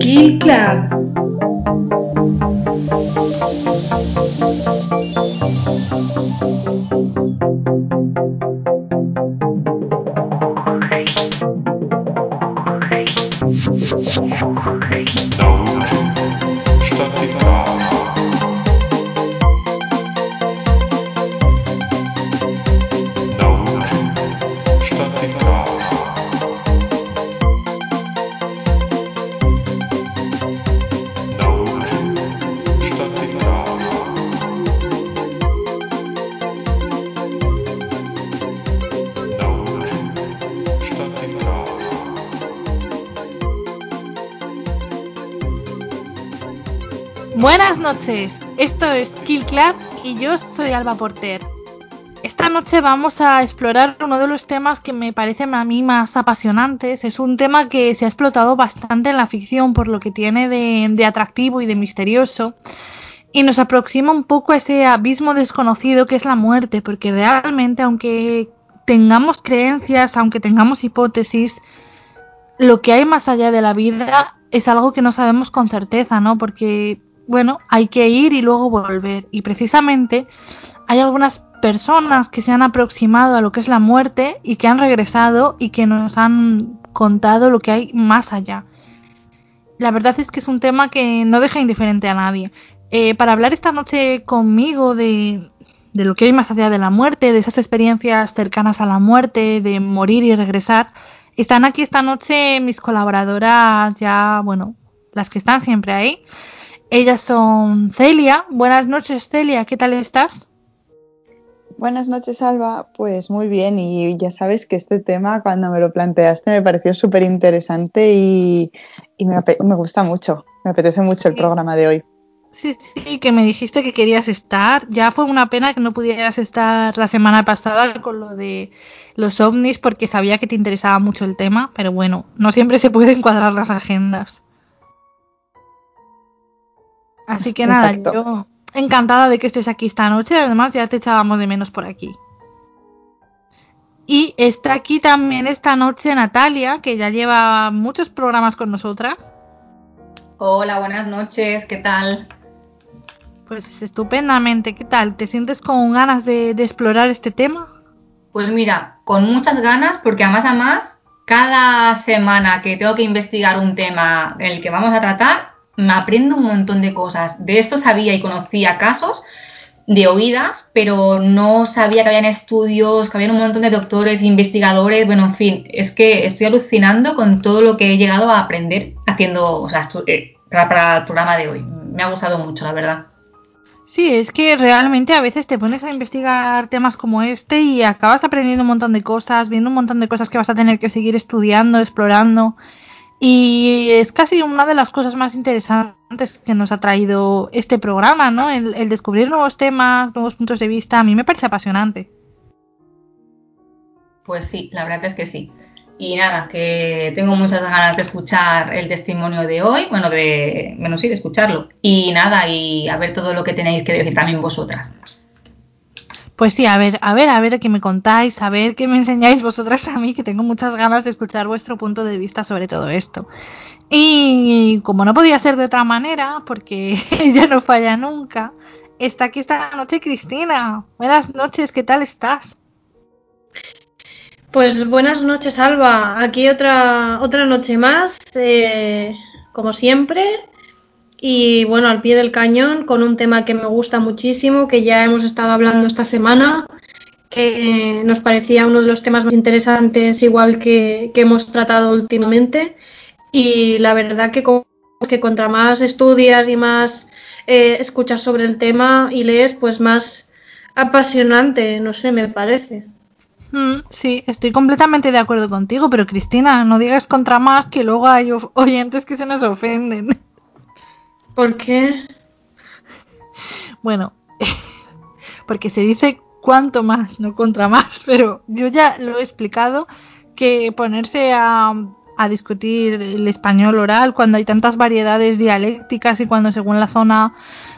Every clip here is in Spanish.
Kill Club. Esto es Kill Club y yo soy Alba Porter. Esta noche vamos a explorar uno de los temas que me parecen a mí más apasionantes. Es un tema que se ha explotado bastante en la ficción por lo que tiene de, de atractivo y de misterioso y nos aproxima un poco a ese abismo desconocido que es la muerte, porque realmente aunque tengamos creencias, aunque tengamos hipótesis, lo que hay más allá de la vida es algo que no sabemos con certeza, ¿no? Porque bueno, hay que ir y luego volver. Y precisamente hay algunas personas que se han aproximado a lo que es la muerte y que han regresado y que nos han contado lo que hay más allá. La verdad es que es un tema que no deja indiferente a nadie. Eh, para hablar esta noche conmigo de, de lo que hay más allá de la muerte, de esas experiencias cercanas a la muerte, de morir y regresar, están aquí esta noche mis colaboradoras ya, bueno, las que están siempre ahí. Ellas son Celia. Buenas noches, Celia. ¿Qué tal estás? Buenas noches, Alba. Pues muy bien. Y ya sabes que este tema, cuando me lo planteaste, me pareció súper interesante y, y me, me, gusta mucho. Me apetece mucho el programa de hoy. Sí, sí, que me dijiste que querías estar. Ya fue una pena que no pudieras estar la semana pasada con lo de los ovnis porque sabía que te interesaba mucho el tema, pero bueno, no siempre se pueden cuadrar las agendas. Así que nada, Exacto. yo encantada de que estés aquí esta noche. Además, ya te echábamos de menos por aquí. Y está aquí también esta noche Natalia, que ya lleva muchos programas con nosotras. Hola, buenas noches, ¿qué tal? Pues estupendamente, ¿qué tal? ¿Te sientes con ganas de, de explorar este tema? Pues mira, con muchas ganas, porque además, además, cada semana que tengo que investigar un tema el que vamos a tratar, me aprendo un montón de cosas. De esto sabía y conocía casos de oídas, pero no sabía que habían estudios, que había un montón de doctores, investigadores, bueno, en fin, es que estoy alucinando con todo lo que he llegado a aprender haciendo, o sea, eh, para, para el programa de hoy. Me ha gustado mucho, la verdad. Sí, es que realmente a veces te pones a investigar temas como este y acabas aprendiendo un montón de cosas, viendo un montón de cosas que vas a tener que seguir estudiando, explorando. Y es casi una de las cosas más interesantes que nos ha traído este programa, ¿no? El, descubrir nuevos temas, nuevos puntos de vista, a mí me parece apasionante. Pues sí, la verdad es que sí. Y nada, que tengo muchas ganas de escuchar el testimonio de hoy, bueno, de, bueno, sí, de escucharlo. Y nada, y a ver todo lo que tenéis que decir también vosotras. Pues sí, a ver, a ver, a ver qué me contáis, a ver qué me enseñáis vosotras a mí, que tengo muchas ganas de escuchar vuestro punto de vista sobre todo esto. Y como no podía ser de otra manera, porque ella no falla nunca, está aquí esta noche Cristina. Buenas noches, ¿qué tal estás? Pues buenas noches, Alba. Aquí otra, otra noche más, eh, como siempre, y bueno, al pie del cañón con un tema que me gusta muchísimo, que ya hemos estado hablando esta semana, que nos parecía uno de los temas más interesantes, igual que, que hemos tratado últimamente. Y la verdad que, que contra más estudias y más eh, escuchas sobre el tema y lees, pues más apasionante, no sé, me parece. Mm, sí, estoy completamente de acuerdo contigo, pero Cristina, no digas contra más que luego hay oyentes que se nos ofenden. ¿Por qué? Bueno, porque se dice cuanto más, no contra más, pero yo ya lo he explicado que ponerse a, a, discutir el español oral cuando hay tantas variedades dialécticas y cuando según la zona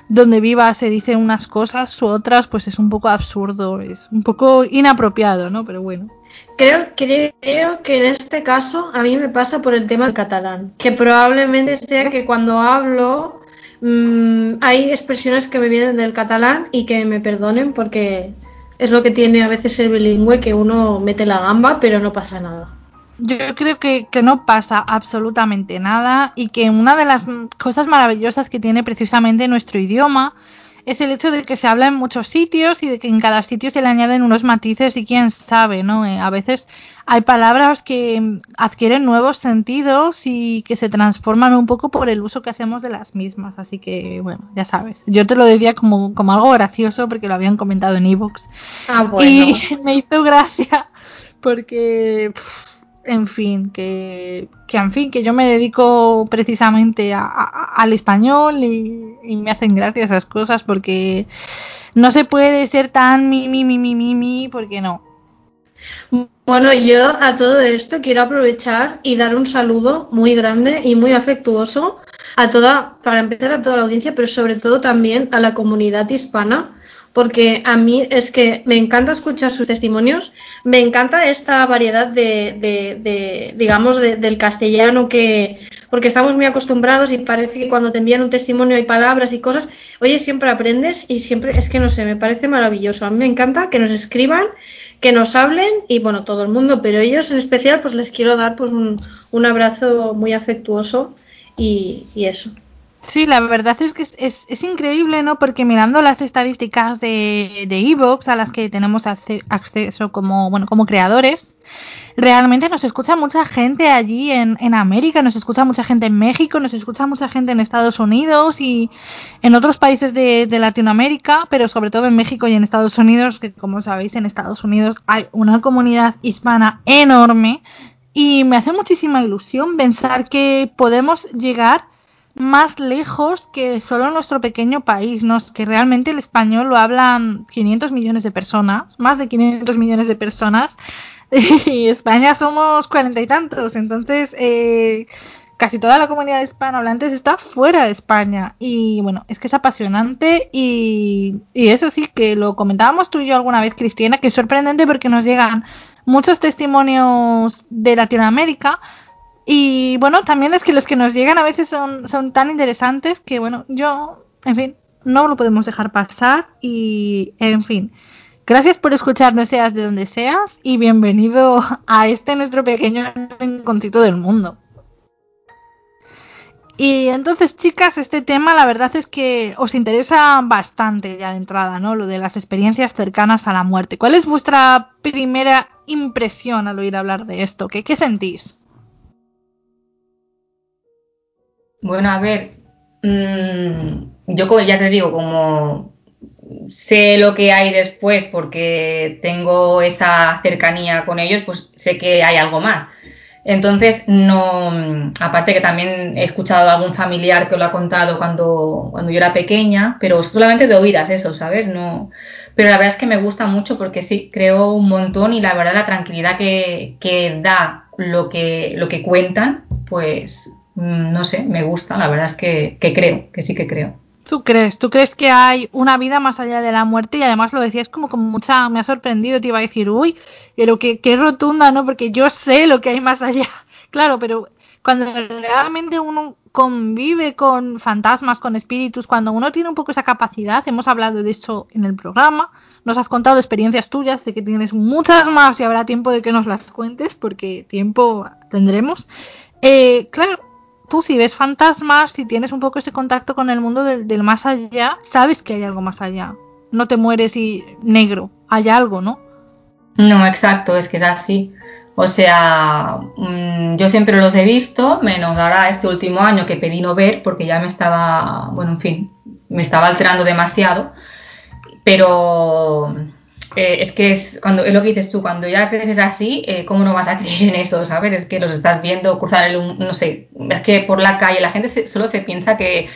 donde viva se dicen unas cosas u otras, pues es un poco absurdo, es un poco inapropiado, ¿no? Pero bueno. Creo, creo que en este caso a mí me pasa por el tema del catalán, que probablemente sea que cuando hablo mmm, hay expresiones que me vienen del catalán y que me perdonen porque es lo que tiene a veces ser bilingüe, que uno mete la gamba pero no pasa nada. Yo creo que, que, no pasa absolutamente nada y que una de las cosas maravillosas que tiene precisamente nuestro idioma es el hecho de que se habla en muchos sitios y de que en cada sitio se le añaden unos matices y quién sabe, ¿no? Eh, a veces hay palabras que adquieren nuevos sentidos y que se transforman un poco por el uso que hacemos de las mismas. Así que, bueno, ya sabes. Yo te lo decía como, como algo gracioso porque lo habían comentado en Evox. Ah, bueno. Y me hizo gracia porque... Pff, en fin, que, que, en fin, que yo me dedico precisamente a, al español y, y, me hacen gracia esas cosas porque no se puede ser tan mi, mi, mi, mi, mi, mi, porque no. Bueno, yo a todo esto quiero aprovechar y dar un saludo muy grande y muy afectuoso a toda, para empezar a toda la audiencia, pero sobre todo también a la comunidad hispana porque a mí es que me encanta escuchar sus testimonios, me encanta esta variedad de, de, de digamos, de, del castellano que, porque estamos muy acostumbrados y parece que cuando te envían un testimonio hay palabras y cosas, oye, siempre aprendes y siempre, es que no sé, me parece maravilloso. A mí me encanta que nos escriban, que nos hablen y bueno, todo el mundo, pero ellos en especial, pues les quiero dar pues un, un abrazo muy afectuoso y, y eso. Sí, la verdad es que es, es, es, increíble, ¿no? Porque mirando las estadísticas de Evox a las que tenemos acceso como, bueno, como creadores, realmente nos escucha mucha gente allí en, en, América, nos escucha mucha gente en México, nos escucha mucha gente en Estados Unidos y en otros países de, de Latinoamérica, pero sobre todo en México y en Estados Unidos, que como sabéis en Estados Unidos hay una comunidad hispana enorme y me hace muchísima ilusión pensar que podemos llegar más lejos que solo nuestro pequeño país, ¿no? que realmente el español lo hablan 500 millones de personas, más de 500 millones de personas, y España somos cuarenta y tantos, entonces eh, casi toda la comunidad hispanohablante está fuera de España, y bueno, es que es apasionante, y, y eso sí, que lo comentábamos tú y yo alguna vez, Cristina, que es sorprendente porque nos llegan muchos testimonios de Latinoamérica, y bueno, también es que los que nos llegan a veces son, son tan interesantes que bueno, yo, en fin, no lo podemos dejar pasar y, en fin, gracias por escucharnos seas de donde seas y bienvenido a este nuestro pequeño encontrito del mundo. Y entonces, chicas, este tema la verdad es que os interesa bastante ya de entrada, ¿no? Lo de las experiencias cercanas a la muerte. ¿Cuál es vuestra primera impresión al oír hablar de esto? ¿Qué, qué sentís? Bueno, a ver, mmm, yo ya te digo, como sé lo que hay después porque tengo esa cercanía con ellos, pues sé que hay algo más. Entonces, no, aparte que también he escuchado a algún familiar que lo ha contado cuando, cuando yo era pequeña, pero solamente de oídas eso, ¿sabes? No, pero la verdad es que me gusta mucho porque sí, creo un montón y la verdad la tranquilidad que, que da lo que, lo que cuentan, pues Mm, no sé, me gusta, la verdad es que, que, creo, que sí que creo. ¿Tú crees? ¿Tú crees que hay una vida más allá de la muerte? Y además lo decías como con mucha, me ha sorprendido, te iba a decir, uy, pero que, que rotunda, ¿no? Porque yo sé lo que hay más allá. Claro, pero cuando realmente uno convive con fantasmas, con espíritus, cuando uno tiene un poco esa capacidad, hemos hablado de eso en el programa, nos has contado experiencias tuyas, de que tienes muchas más y habrá tiempo de que nos las cuentes, porque tiempo tendremos. Eh, claro, tú si ves fantasmas, si tienes un poco ese contacto con el mundo del, del, más allá, sabes que hay algo más allá. No te mueres y negro, hay algo, ¿no? No, exacto, es que es así. O sea, mmm, yo siempre los he visto, menos ahora este último año que pedí no ver porque ya me estaba, bueno, en fin, me estaba alterando demasiado. Pero eh, es que es, cuando, es lo que dices tú, cuando ya creces así, eh, ¿cómo no vas a creer en eso? ¿Sabes? Es que los estás viendo cruzar el, no sé, es que por la calle la gente se, solo se piensa que,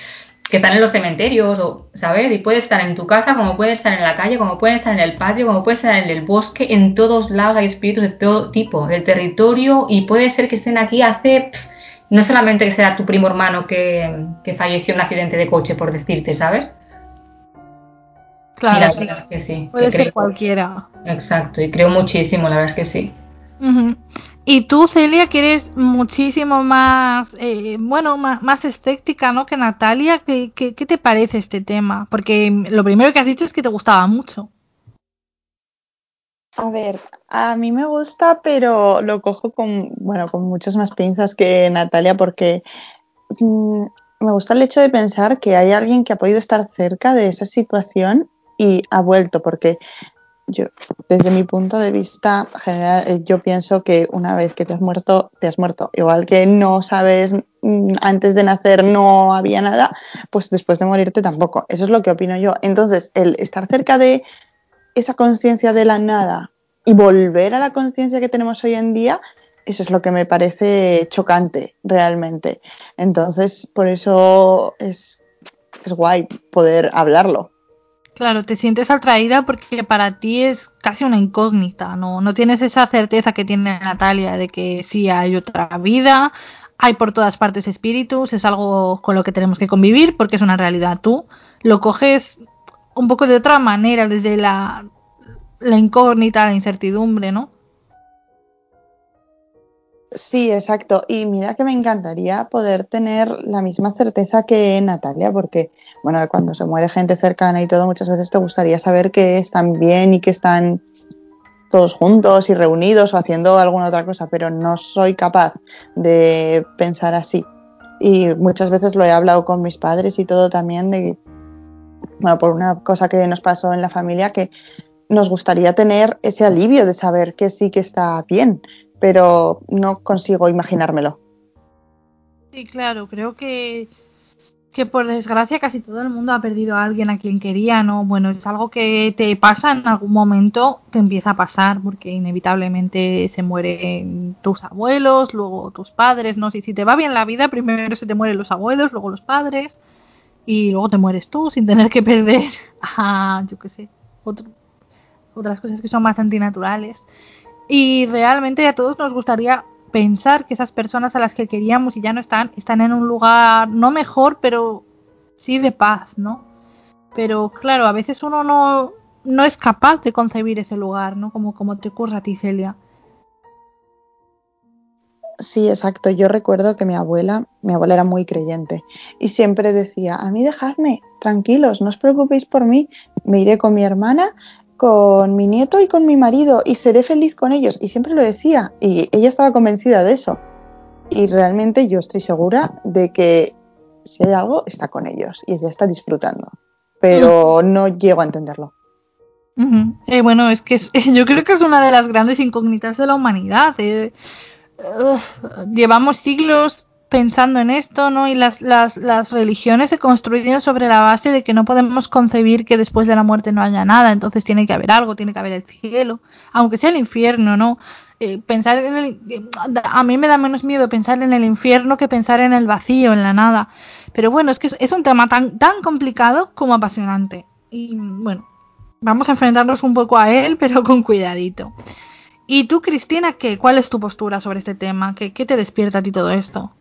que, están en los cementerios, o, ¿sabes? Y puede estar en tu casa, como puede estar en la calle, como puede estar en el patio, como puede estar en el bosque, en todos lados hay espíritus de todo tipo, del territorio, y puede ser que estén aquí hace, no solamente que sea tu primo hermano que, que falleció en un accidente de coche, por decirte, ¿sabes? Claro, y la sí. verdad es que sí. Puede que ser creo- cualquiera. Exacto, y creo muchísimo, la verdad es que sí. Y tú, Celia, que eres muchísimo más, eh, bueno, más, más escéptica, ¿no? Que Natalia, ¿qué, qué, qué te parece este tema? Porque lo primero que has dicho es que te gustaba mucho. A ver, a mí me gusta, pero lo cojo con, bueno, con muchas más pinzas que Natalia porque mm, me gusta el hecho de pensar que hay alguien que ha podido estar cerca de esa situación y ha vuelto, porque yo, desde mi punto de vista general, eh, yo pienso que una vez que te has muerto, te has muerto. Igual que no sabes, mm, antes de nacer no había nada, pues después de morirte tampoco. Eso es lo que opino yo. Entonces, el estar cerca de esa conciencia de la nada y volver a la conciencia que tenemos hoy en día, eso es lo que me parece chocante realmente. Entonces, por eso es, es guay poder hablarlo. Claro, te sientes atraída porque para ti es casi una incógnita, ¿no? No tienes esa certeza que tiene Natalia de que sí hay otra vida, hay por todas partes espíritus, es algo con lo que tenemos que convivir porque es una realidad. Tú lo coges un poco de otra manera, desde la, la incógnita, la incertidumbre, ¿no? Sí, exacto. Y mira que me encantaría poder tener la misma certeza que Natalia, porque, bueno, cuando se muere gente cercana y todo, muchas veces te gustaría saber que están bien y que están todos juntos y reunidos o haciendo alguna otra cosa, pero no soy capaz de pensar así. Y muchas veces lo he hablado con mis padres y todo también de, bueno, por una cosa que nos pasó en la familia, que nos gustaría tener ese alivio de saber que sí que está bien, pero no consigo imaginármelo. Sí, claro, creo que, que por desgracia casi todo el mundo ha perdido a alguien a quien quería, ¿no? Bueno, es algo que te pasa en algún momento, te empieza a pasar, porque inevitablemente se mueren tus abuelos, luego tus padres, ¿no? Si, si te va bien la vida, primero se te mueren los abuelos, luego los padres, y luego te mueres tú sin tener que perder a, yo qué sé, otro- otras cosas que son más antinaturales. Y realmente a todos nos gustaría pensar que esas personas a las que queríamos y ya no están, están en un lugar no mejor, pero sí de paz, ¿no? Pero claro, a veces uno no, no es capaz de concebir ese lugar, ¿no? Como, como te ocurre a ti, Celia. Sí, exacto. Yo recuerdo que mi abuela, mi abuela era muy creyente y siempre decía, a mí dejadme, tranquilos, no os preocupéis por mí, me iré con mi hermana, con mi nieto y con mi marido y seré feliz con ellos. Y siempre lo decía y ella estaba convencida de eso. Y realmente yo estoy segura de que si hay algo, está con ellos y ella está disfrutando. Pero no llego a entenderlo. Eh, bueno, es que es- yo creo que es una de las grandes incógnitas de la humanidad. eh. Uf, llevamos siglos pensando en esto, ¿no? Y las, las, las religiones se construyen sobre la base de que no podemos concebir que después de la muerte no haya nada, entonces tiene que haber algo, tiene que haber el cielo, aunque sea el infierno, ¿no? Eh, pensar en el, a mí me da menos miedo pensar en el infierno que pensar en el vacío, en la nada. Pero bueno, es que es, un tema tan, tan complicado como apasionante. Y bueno, vamos a enfrentarnos un poco a él, pero con cuidadito. ¿Y tú, Cristina, qué? ¿Cuál es tu postura sobre este tema? ¿Qué, qué te despierta a ti todo esto?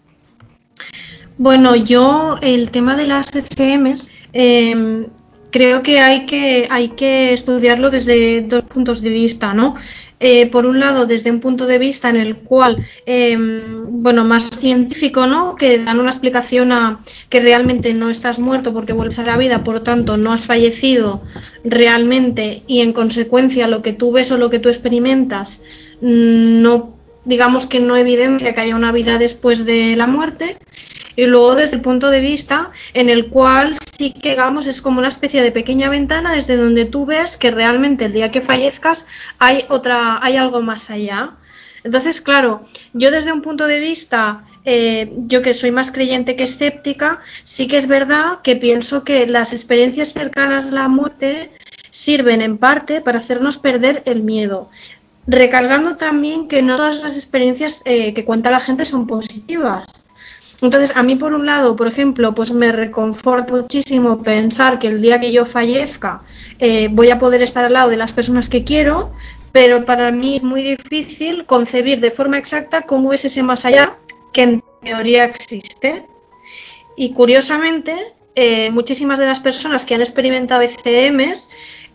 Bueno, yo el tema de las SCMs eh, creo que hay, que hay que estudiarlo desde dos puntos de vista, ¿no? Eh, por un lado, desde un punto de vista en el cual, eh, bueno, más científico, ¿no? Que dan una explicación a que realmente no estás muerto porque vuelves a la vida, por tanto, no has fallecido realmente y en consecuencia lo que tú ves o lo que tú experimentas mm, no, digamos que no evidencia que haya una vida después de la muerte y luego desde el punto de vista en el cual sí que digamos es como una especie de pequeña ventana desde donde tú ves que realmente el día que fallezcas hay otra hay algo más allá. Entonces claro yo desde un punto de vista eh, yo que soy más creyente que escéptica sí que es verdad que pienso que las experiencias cercanas a la muerte sirven en parte para hacernos perder el miedo. Recargando también que no todas las experiencias eh, que cuenta la gente son positivas entonces, a mí por un lado, por ejemplo, pues me reconforta muchísimo pensar que el día que yo fallezca eh, voy a poder estar al lado de las personas que quiero, pero para mí es muy difícil concebir de forma exacta cómo es ese más allá que en teoría existe. Y curiosamente, eh, muchísimas de las personas que han experimentado ECMs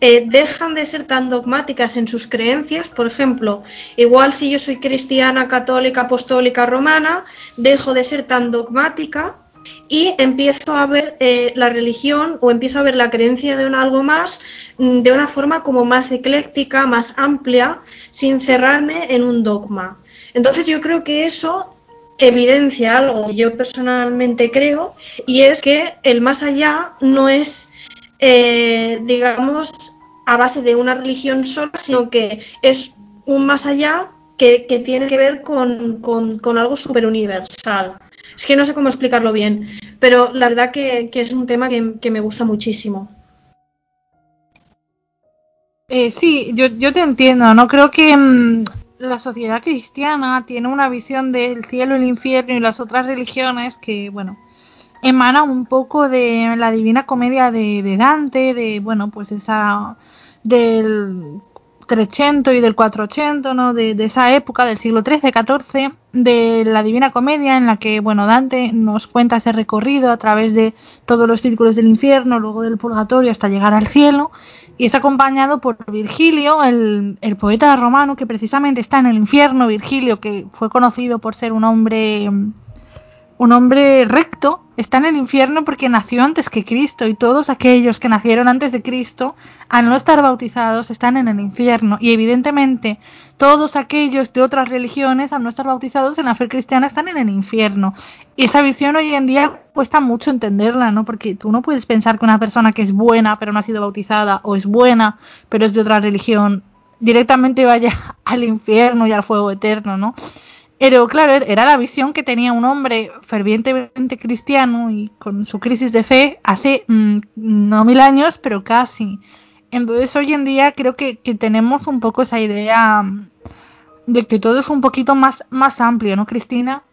eh, dejan de ser tan dogmáticas en sus creencias. Por ejemplo, igual si yo soy cristiana, católica, apostólica, romana, dejo de ser tan dogmática y empiezo a ver eh, la religión o empiezo a ver la creencia de un algo más mm, de una forma como más ecléctica, más amplia, sin cerrarme en un dogma. Entonces yo creo que eso evidencia algo que yo personalmente creo y es que el más allá no es, eh, digamos, a base de una religión sola, sino que es un más allá que, tiene que ver con, con algo súper universal. Es que no sé cómo explicarlo bien, pero la verdad que, es un tema que, me gusta muchísimo. Eh, sí, yo, yo, te entiendo, ¿no? Creo que mm, la sociedad cristiana tiene una visión del cielo, el infierno y las otras religiones que, bueno, emana un poco de la divina comedia de, de Dante, de, bueno, pues esa del 300 y del 400, ¿no? De, esa época, del siglo XIII, XIV, de la Divina Comedia, en la que, bueno, Dante nos cuenta ese recorrido a través de todos los círculos del infierno, luego del purgatorio hasta llegar al cielo, y es acompañado por Virgilio, el poeta romano que precisamente está en el infierno, Virgilio, que fue conocido por ser un hombre un hombre recto está en el infierno porque nació antes que Cristo y todos aquellos que nacieron antes de Cristo, al no estar bautizados, están en el infierno. Y evidentemente todos aquellos de otras religiones, al no estar bautizados en la fe cristiana, están en el infierno. Y esa visión hoy en día cuesta mucho entenderla, ¿no? Porque tú no puedes pensar que una persona que es buena pero no ha sido bautizada o es buena pero es de otra religión directamente vaya al infierno y al fuego eterno, ¿no? Pero claro, era la visión que tenía un hombre fervientemente cristiano y con su crisis de fe hace mm, no mil años, pero casi. Entonces hoy en día creo que, tenemos un poco esa idea mm, de que todo es un poquito más, más amplio, ¿no, Cristina?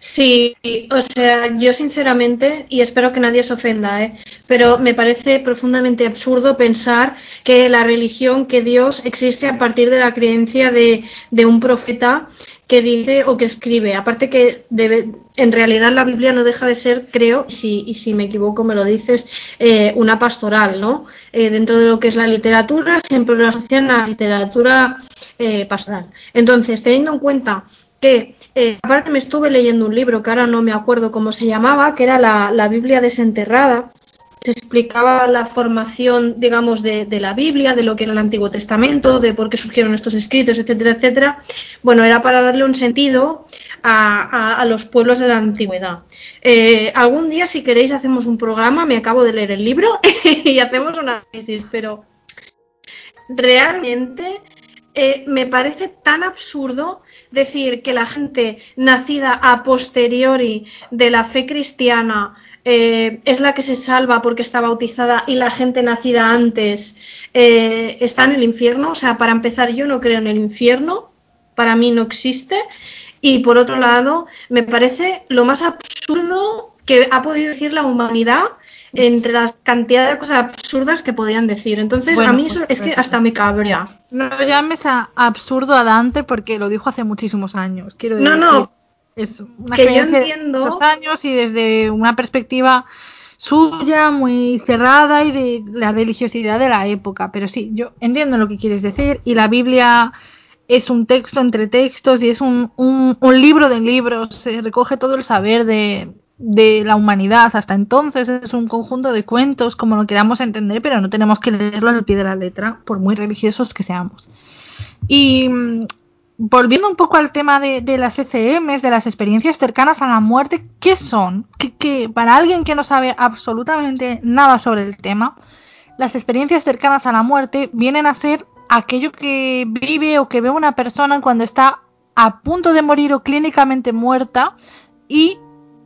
Sí, o sea, yo sinceramente, y espero que nadie se ofenda, ¿eh? pero me parece profundamente absurdo pensar que la religión, que Dios existe a partir de la creencia de, de un profeta que dice o que escribe. Aparte que debe, en realidad la Biblia no deja de ser, creo, si, y si me equivoco me lo dices, eh, una pastoral, ¿no? Eh, dentro de lo que es la literatura, siempre lo asocian a la literatura eh, pastoral. Entonces, teniendo en cuenta que aparte me estuve leyendo un libro que ahora no me acuerdo cómo se llamaba, que era la, la Biblia desenterrada, se explicaba la formación, digamos, de, la Biblia, de lo que era el Antiguo Testamento, de por qué surgieron estos escritos, etcétera, etcétera. Bueno, era para darle un sentido a, los pueblos de la antigüedad. Eh, algún día, si queréis, hacemos un programa, me acabo de leer el libro y hacemos un análisis, pero realmente eh, me parece tan absurdo decir que la gente nacida a posteriori de la fe cristiana eh, es la que se salva porque está bautizada y la gente nacida antes eh, está en el infierno. O sea, para empezar, yo no creo en el infierno, para mí no existe. Y por otro lado, me parece lo más absurdo que ha podido decir la humanidad entre las cantidades de cosas absurdas que podían decir. Entonces, a mí eso pues, es que hasta me cabrea. No llames a absurdo a Dante porque lo dijo hace muchísimos años. Quiero decir, no, no, es una que yo entiendo... de años y desde una perspectiva suya, muy cerrada y de la religiosidad de la época. Pero sí, yo entiendo lo que quieres decir y la Biblia es un texto entre textos y es un, un, libro de libros, se recoge todo el saber de, de, la humanidad hasta entonces, es un conjunto de cuentos como lo queramos entender, pero no tenemos que leerlo al pie de la letra, por muy religiosos que seamos. Y volviendo un poco al tema de, las ECMs, de las experiencias cercanas a la muerte, ¿qué son? Que, para alguien que no sabe absolutamente nada sobre el tema, las experiencias cercanas a la muerte vienen a ser aquello que vive o que ve una persona cuando está a punto de morir o clínicamente muerta y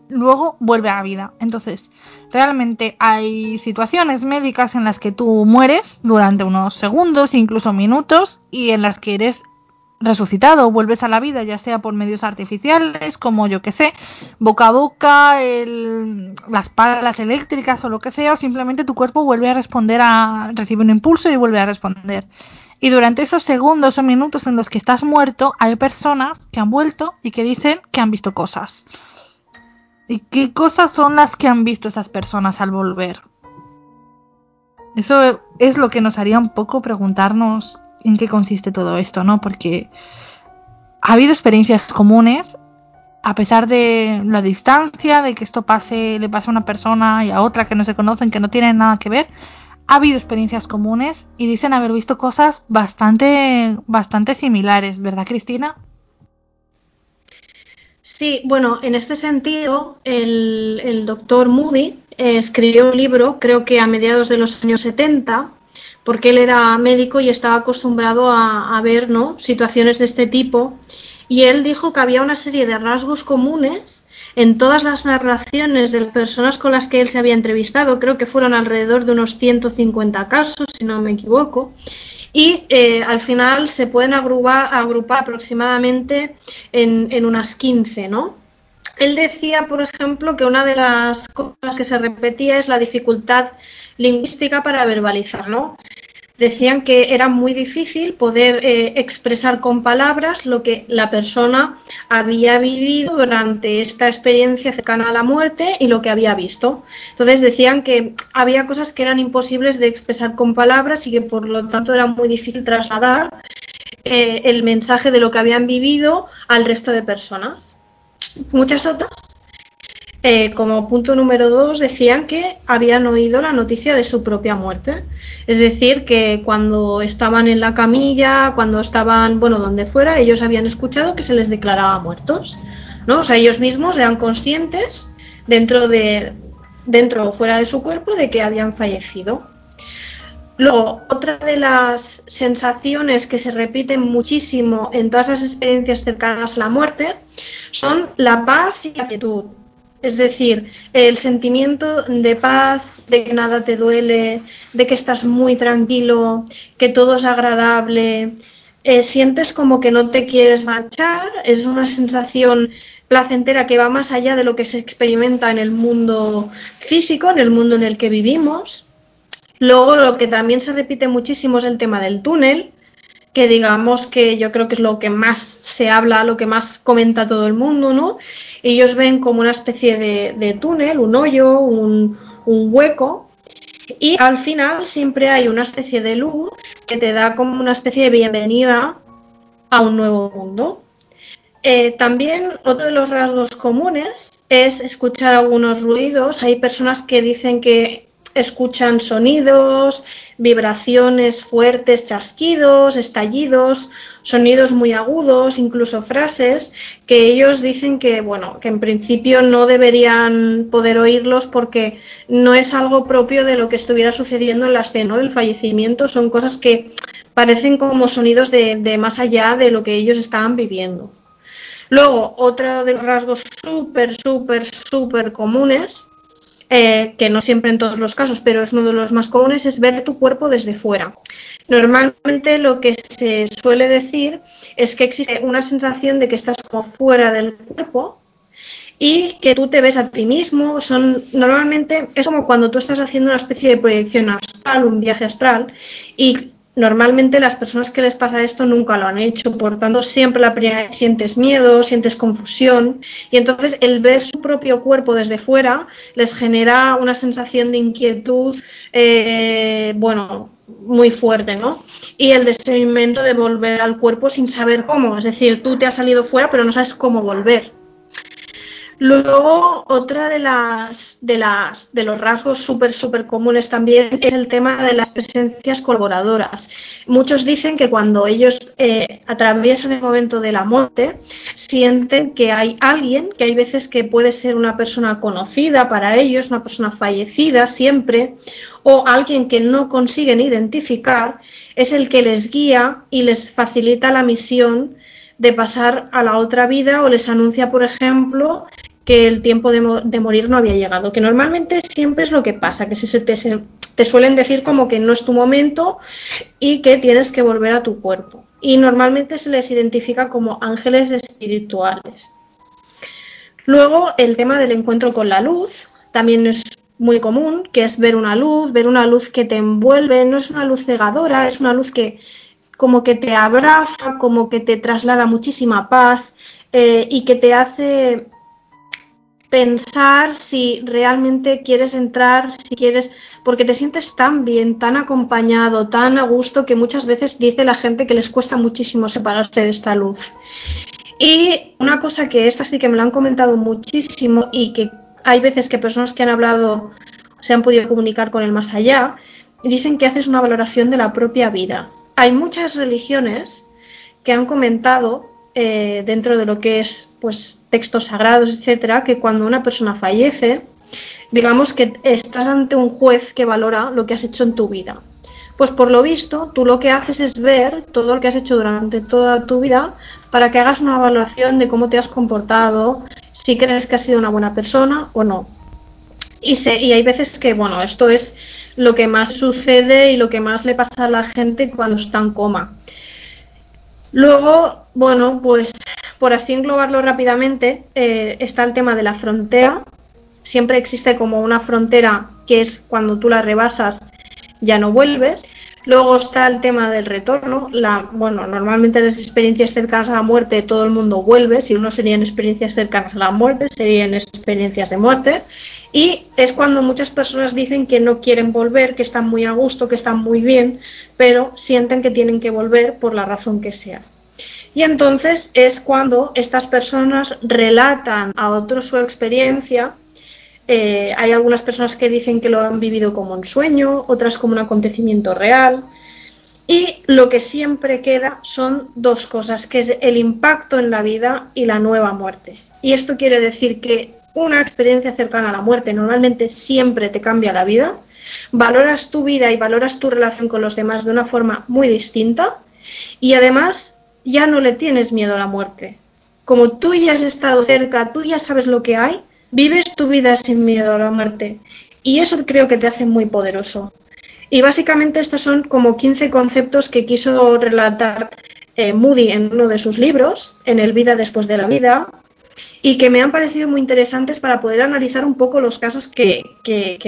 luego vuelve a la vida. Entonces, realmente hay situaciones médicas en las que tú mueres durante unos segundos, incluso minutos, y en las que eres resucitado, vuelves a la vida, ya sea por medios artificiales, como yo que sé, boca a boca, las palas eléctricas o lo que sea, o simplemente tu cuerpo vuelve a responder a, recibe un impulso y vuelve a responder. Y durante esos segundos o minutos en los que estás muerto, hay personas que han vuelto y que dicen que han visto cosas. ¿Y qué cosas son las que han visto esas personas al volver? Eso es lo que nos haría un poco preguntarnos en qué consiste todo esto, ¿no? Porque ha habido experiencias comunes, a pesar de la distancia, de que esto pase, le pase a una persona y a otra que no se conocen, que no tienen nada que ver, ha habido experiencias comunes y dicen haber visto cosas bastante, bastante similares, ¿verdad, Cristina? Sí, bueno, en este sentido, el, doctor Moody eh, escribió un libro, creo que a mediados de los años 70, porque él era médico y estaba acostumbrado a, ver ¿no? situaciones de este tipo. Y él dijo que había una serie de rasgos comunes en todas las narraciones de las personas con las que él se había entrevistado, creo que fueron alrededor de unos 150 casos, si no me equivoco, y eh, al final se pueden agrupar, aproximadamente en, en, unas 15, ¿no? Él decía, por ejemplo, que una de las cosas que se repetía es la dificultad lingüística para verbalizar, ¿no? Decían que era muy difícil poder eh, expresar con palabras lo que la persona había vivido durante esta experiencia cercana a la muerte y lo que había visto. Entonces decían que había cosas que eran imposibles de expresar con palabras y que por lo tanto era muy difícil trasladar eh, el mensaje de lo que habían vivido al resto de personas. Muchas otras eh, como punto número dos, decían que habían oído la noticia de su propia muerte. Es decir, que cuando estaban en la camilla, cuando estaban, bueno, donde fuera, ellos habían escuchado que se les declaraba muertos. ¿no? O sea, ellos mismos eran conscientes dentro de dentro o fuera de su cuerpo de que habían fallecido. Luego, otra de las sensaciones que se repiten muchísimo en todas las experiencias cercanas a la muerte son la paz y la quietud. Es decir, el sentimiento de paz, de que nada te duele, de que estás muy tranquilo, que todo es agradable, eh, sientes como que no te quieres marchar, es una sensación placentera que va más allá de lo que se experimenta en el mundo físico, en el mundo en el que vivimos. Luego, lo que también se repite muchísimo es el tema del túnel, que digamos que yo creo que es lo que más se habla, lo que más comenta todo el mundo, ¿no? Ellos ven como una especie de, túnel, un hoyo, un, hueco, y al final siempre hay una especie de luz que te da como una especie de bienvenida a un nuevo mundo. Eh, también otro de los rasgos comunes es escuchar algunos ruidos. Hay personas que dicen que escuchan sonidos, vibraciones fuertes, chasquidos, estallidos, sonidos muy agudos, incluso frases que ellos dicen que, bueno, que en principio no deberían poder oírlos porque no es algo propio de lo que estuviera sucediendo en la escena del fallecimiento, son cosas que parecen como sonidos de, de más allá de lo que ellos estaban viviendo. Luego, otro de los rasgos súper, súper, súper comunes eh, que no siempre en todos los casos, pero es uno de los más comunes, es ver tu cuerpo desde fuera. Normalmente lo que se suele decir es que existe una sensación de que estás como fuera del cuerpo y que tú te ves a ti mismo. Son normalmente es como cuando tú estás haciendo una especie de proyección astral, un viaje astral y Normalmente las personas que les pasa esto nunca lo han hecho, por tanto siempre la primera vez sientes miedo, sientes confusión y entonces el ver su propio cuerpo desde fuera les genera una sensación de inquietud, eh, bueno, muy fuerte, ¿no? Y el deseo de volver al cuerpo sin saber cómo, es decir, tú te has salido fuera pero no sabes cómo volver. Luego, otra de las de las de los rasgos súper súper comunes también es el tema de las presencias colaboradoras. Muchos dicen que cuando ellos eh, atraviesan el momento de la muerte, sienten que hay alguien, que hay veces que puede ser una persona conocida para ellos, una persona fallecida siempre, o alguien que no consiguen identificar, es el que les guía y les facilita la misión de pasar a la otra vida o les anuncia, por ejemplo, que el tiempo de, morir no había llegado, que normalmente siempre es lo que pasa, que se te, suelen decir como que no es tu momento y que tienes que volver a tu cuerpo. Y normalmente se les identifica como ángeles espirituales. Luego el tema del encuentro con la luz también es muy común, que es ver una luz, ver una luz que te envuelve, no es una luz cegadora, es una luz que como que te abraza, como que te traslada muchísima paz eh, y que te hace pensar si realmente quieres entrar, si quieres, porque te sientes tan bien, tan acompañado, tan a gusto que muchas veces dice la gente que les cuesta muchísimo separarse de esta luz. Y una cosa que esta sí que me lo han comentado muchísimo y que hay veces que personas que han hablado se han podido comunicar con el más allá, dicen que haces una valoración de la propia vida. Hay muchas religiones que han comentado eh, dentro de lo que es pues textos sagrados, etcétera, que cuando una persona fallece, digamos que estás ante un juez que valora lo que has hecho en tu vida. Pues por lo visto, tú lo que haces es ver todo lo que has hecho durante toda tu vida para que hagas una evaluación de cómo te has comportado, si crees que has sido una buena persona o no. Y, y hay veces que, bueno, esto es lo que más sucede y lo que más le pasa a la gente cuando está en coma. Luego, bueno, pues por así englobarlo rápidamente, eh, está el tema de la frontera. Siempre existe como una frontera que es cuando tú la rebasas ya no vuelves. Luego está el tema del retorno. La, bueno, normalmente las experiencias cercanas a la muerte todo el mundo vuelve. Si no serían experiencias cercanas a la muerte, serían experiencias de muerte. Y es cuando muchas personas dicen que no quieren volver, que están muy a gusto, que están muy bien, pero sienten que tienen que volver por la razón que sea. Y entonces es cuando estas personas relatan a otros su experiencia. Eh, hay algunas personas que dicen que lo han vivido como un sueño, otras como un acontecimiento real. Y lo que siempre queda son dos cosas, que es el impacto en la vida y la nueva muerte. Y esto quiere decir que una experiencia cercana a la muerte normalmente siempre te cambia la vida, valoras tu vida y valoras tu relación con los demás de una forma muy distinta y además ya no le tienes miedo a la muerte. Como tú ya has estado cerca, tú ya sabes lo que hay, vives tu vida sin miedo a la muerte y eso creo que te hace muy poderoso. Y básicamente estos son como 15 conceptos que quiso relatar eh, Moody en uno de sus libros, en El Vida después de la vida, y que me han parecido muy interesantes para poder analizar un poco los casos que,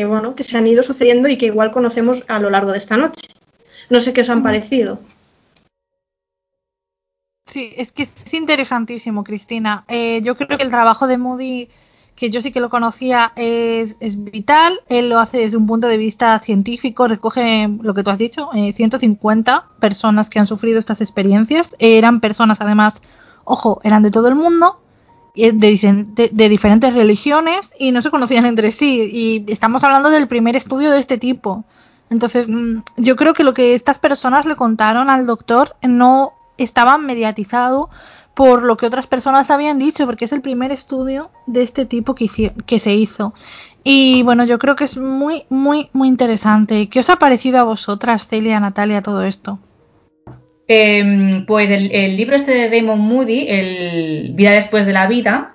bueno, que se han ido sucediendo y que igual conocemos a lo largo de esta noche. No sé qué os han parecido. Sí, es que es interesantísimo, Cristina. Eh, yo creo que el trabajo de Moody, que yo sí que lo conocía, es, vital. Él lo hace desde un punto de vista científico, recoge lo que tú has dicho, 150 eh, personas que han sufrido estas experiencias. eran personas, además, ojo, eran de todo el mundo de, diferentes religiones y no se conocían entre sí. Y estamos hablando del primer estudio de este tipo. Entonces, mm, yo creo que lo que estas personas le contaron al doctor no estaba mediatizado por lo que otras personas habían dicho, porque es el primer estudio de este tipo que, que se hizo. Y bueno, yo creo que es muy, muy, muy interesante. ¿Qué os ha parecido a vosotras, Celia, Natalia, todo esto? Em, pues el, libro este de Raymond Moody, El Vida después de la vida,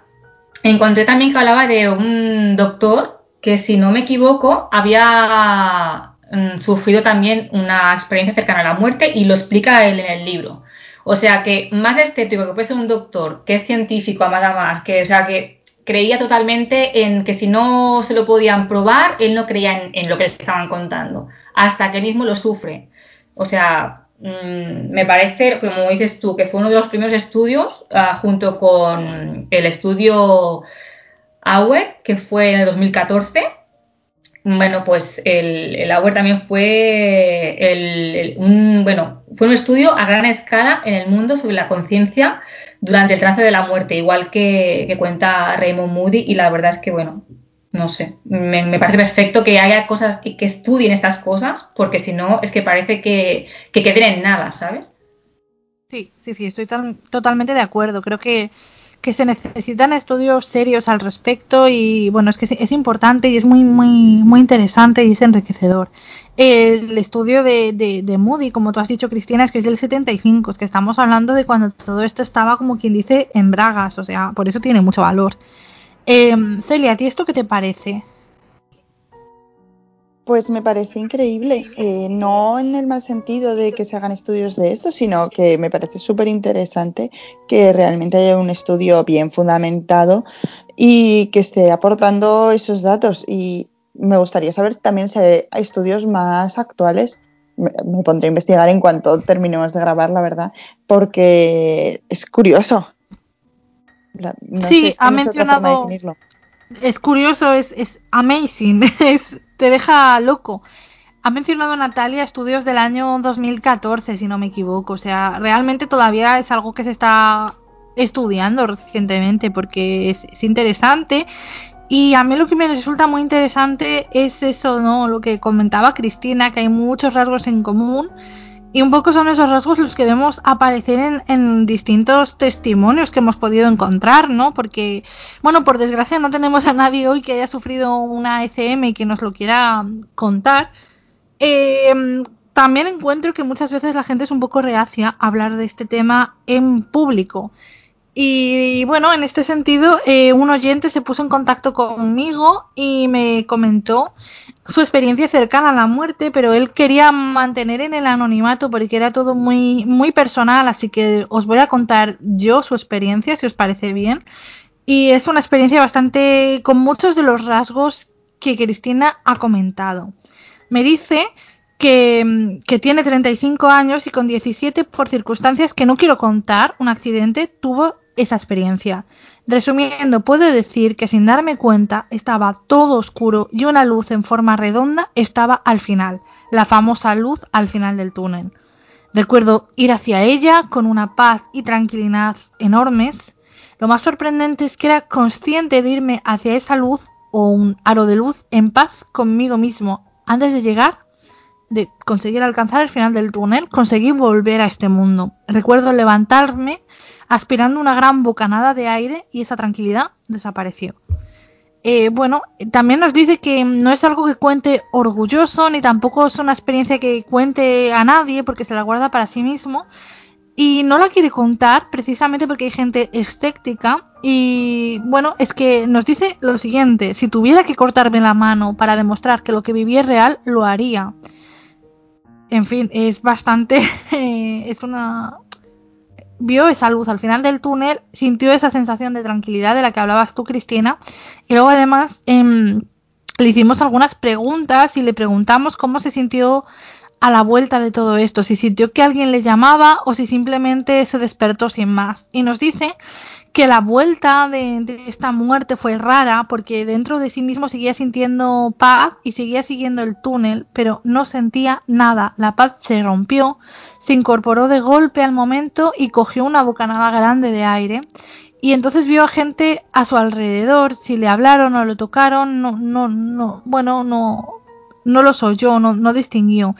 encontré también que hablaba de un doctor que, si no me equivoco, había mm, sufrido también una experiencia cercana a la muerte y lo explica él en el libro. O sea que más escéptico que puede ser un doctor, que es científico a más a más, que, o sea, que creía totalmente en que si no se lo podían probar, él no creía en, en lo que les estaban contando, hasta que él mismo lo sufre. O sea, Mm, me parece, como dices tú, que fue uno de los primeros estudios, ah, junto con el estudio Auer, que fue en el 2014. Bueno, pues el, el Auer también fue un, bueno, fue un estudio a gran escala en el mundo sobre la conciencia durante el trance de la muerte, igual que, que cuenta Raymond Moody, y la verdad es que, bueno, no sé, me, parece perfecto que haya cosas y que estudien estas cosas, porque si no, es que parece que, que queden en nada, ¿sabes? Sí, sí, sí, estoy totalmente de acuerdo. Creo que, se necesitan estudios serios al respecto y bueno, es que es, importante y es muy, muy, muy interesante y es enriquecedor. El estudio de, de, de, Moody, como tú has dicho, Cristina, es que es del 75, es que estamos hablando de cuando todo esto estaba, como quien dice, en bragas, o sea, por eso tiene mucho valor. Em, Celia, ¿a ti esto qué te parece? Pues me parece increíble, eh, no en el mal sentido de que se hagan estudios de esto, sino que me parece súper interesante que realmente haya un estudio bien fundamentado y que esté aportando esos datos. Y me gustaría saber también si hay estudios más actuales. Me, me pondré a investigar en cuanto terminemos de grabar, la verdad, porque es curioso sí, ha mencionado. es curioso, es, es amazing, es, te deja loco. Ha mencionado Natalia estudios del año 2014, si no me equivoco. O sea, realmente todavía es algo que se está estudiando recientemente porque es, es interesante. Y a mí lo que me resulta muy interesante es eso, ¿no? Lo que comentaba Cristina, que hay muchos rasgos en común y un poco son esos rasgos los que vemos aparecer en, distintos testimonios que hemos podido encontrar, ¿no? Porque, bueno, por desgracia no tenemos a nadie hoy que haya sufrido una ECM y que nos lo quiera contar. Eh, también encuentro que muchas veces la gente es un poco reacia a hablar de este tema en público. Y bueno, en este sentido, eh, un oyente se puso en contacto conmigo y me comentó su experiencia cercana a la muerte, pero él quería mantener en el anonimato porque era todo muy, muy personal, así que os voy a contar yo su experiencia, si os parece bien. Y es una experiencia bastante con muchos de los rasgos que Cristina ha comentado. Me dice que, que, tiene 35 años y con 17, por circunstancias que no quiero contar, un accidente, tuvo esa experiencia. Resumiendo, puedo decir que sin darme cuenta estaba todo oscuro y una luz en forma redonda estaba al final, la famosa luz al final del túnel. Recuerdo ir hacia ella con una paz y tranquilidad enormes. Lo más sorprendente es que era consciente de irme hacia esa luz o un aro de luz en paz conmigo mismo. Antes de llegar, de conseguir alcanzar el final del túnel, conseguí volver a este mundo. Recuerdo levantarme aspirando una gran bocanada de aire y esa tranquilidad desapareció. Eh, bueno, también nos dice que no es algo que cuente orgulloso, ni tampoco es una experiencia que cuente a nadie porque se la guarda para sí mismo. Y no la quiere contar precisamente porque hay gente escéptica. Y bueno, es que nos dice lo siguiente, si tuviera que cortarme la mano para demostrar que lo que viví es real, lo haría. En fin, es bastante... es una, vio esa luz al final del túnel, sintió esa sensación de tranquilidad de la que hablabas tú, Cristina, y luego además eh, le hicimos algunas preguntas y le preguntamos cómo se sintió a la vuelta de todo esto, si sintió que alguien le llamaba o si simplemente se despertó sin más. Y nos dice que la vuelta de, de, esta muerte fue rara porque dentro de sí mismo seguía sintiendo paz y seguía siguiendo el túnel, pero no sentía nada. La paz se rompió, se incorporó de golpe al momento y cogió una bocanada grande de aire. Y entonces vio a gente a su alrededor, si le hablaron o lo tocaron, no, no, no, bueno, no, no los oyó, no, no distinguió.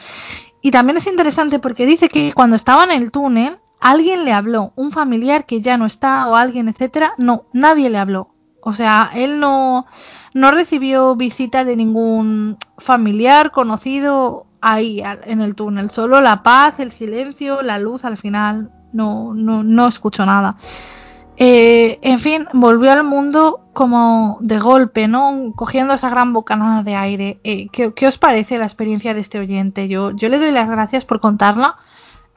Y también es interesante porque dice que cuando estaba en el túnel, alguien le habló, un familiar que ya no está o alguien, etcétera, no, nadie le habló. O sea, él no, no recibió visita de ningún familiar, conocido ahí en el túnel. Solo la paz, el silencio, la luz al final. No, no, no escucho nada. Eh, en fin, volvió al mundo como de golpe, ¿no? Cogiendo esa gran bocanada de aire. Eh, ¿qué, ¿qué, os parece la experiencia de este oyente? Yo, yo le doy las gracias por contarla,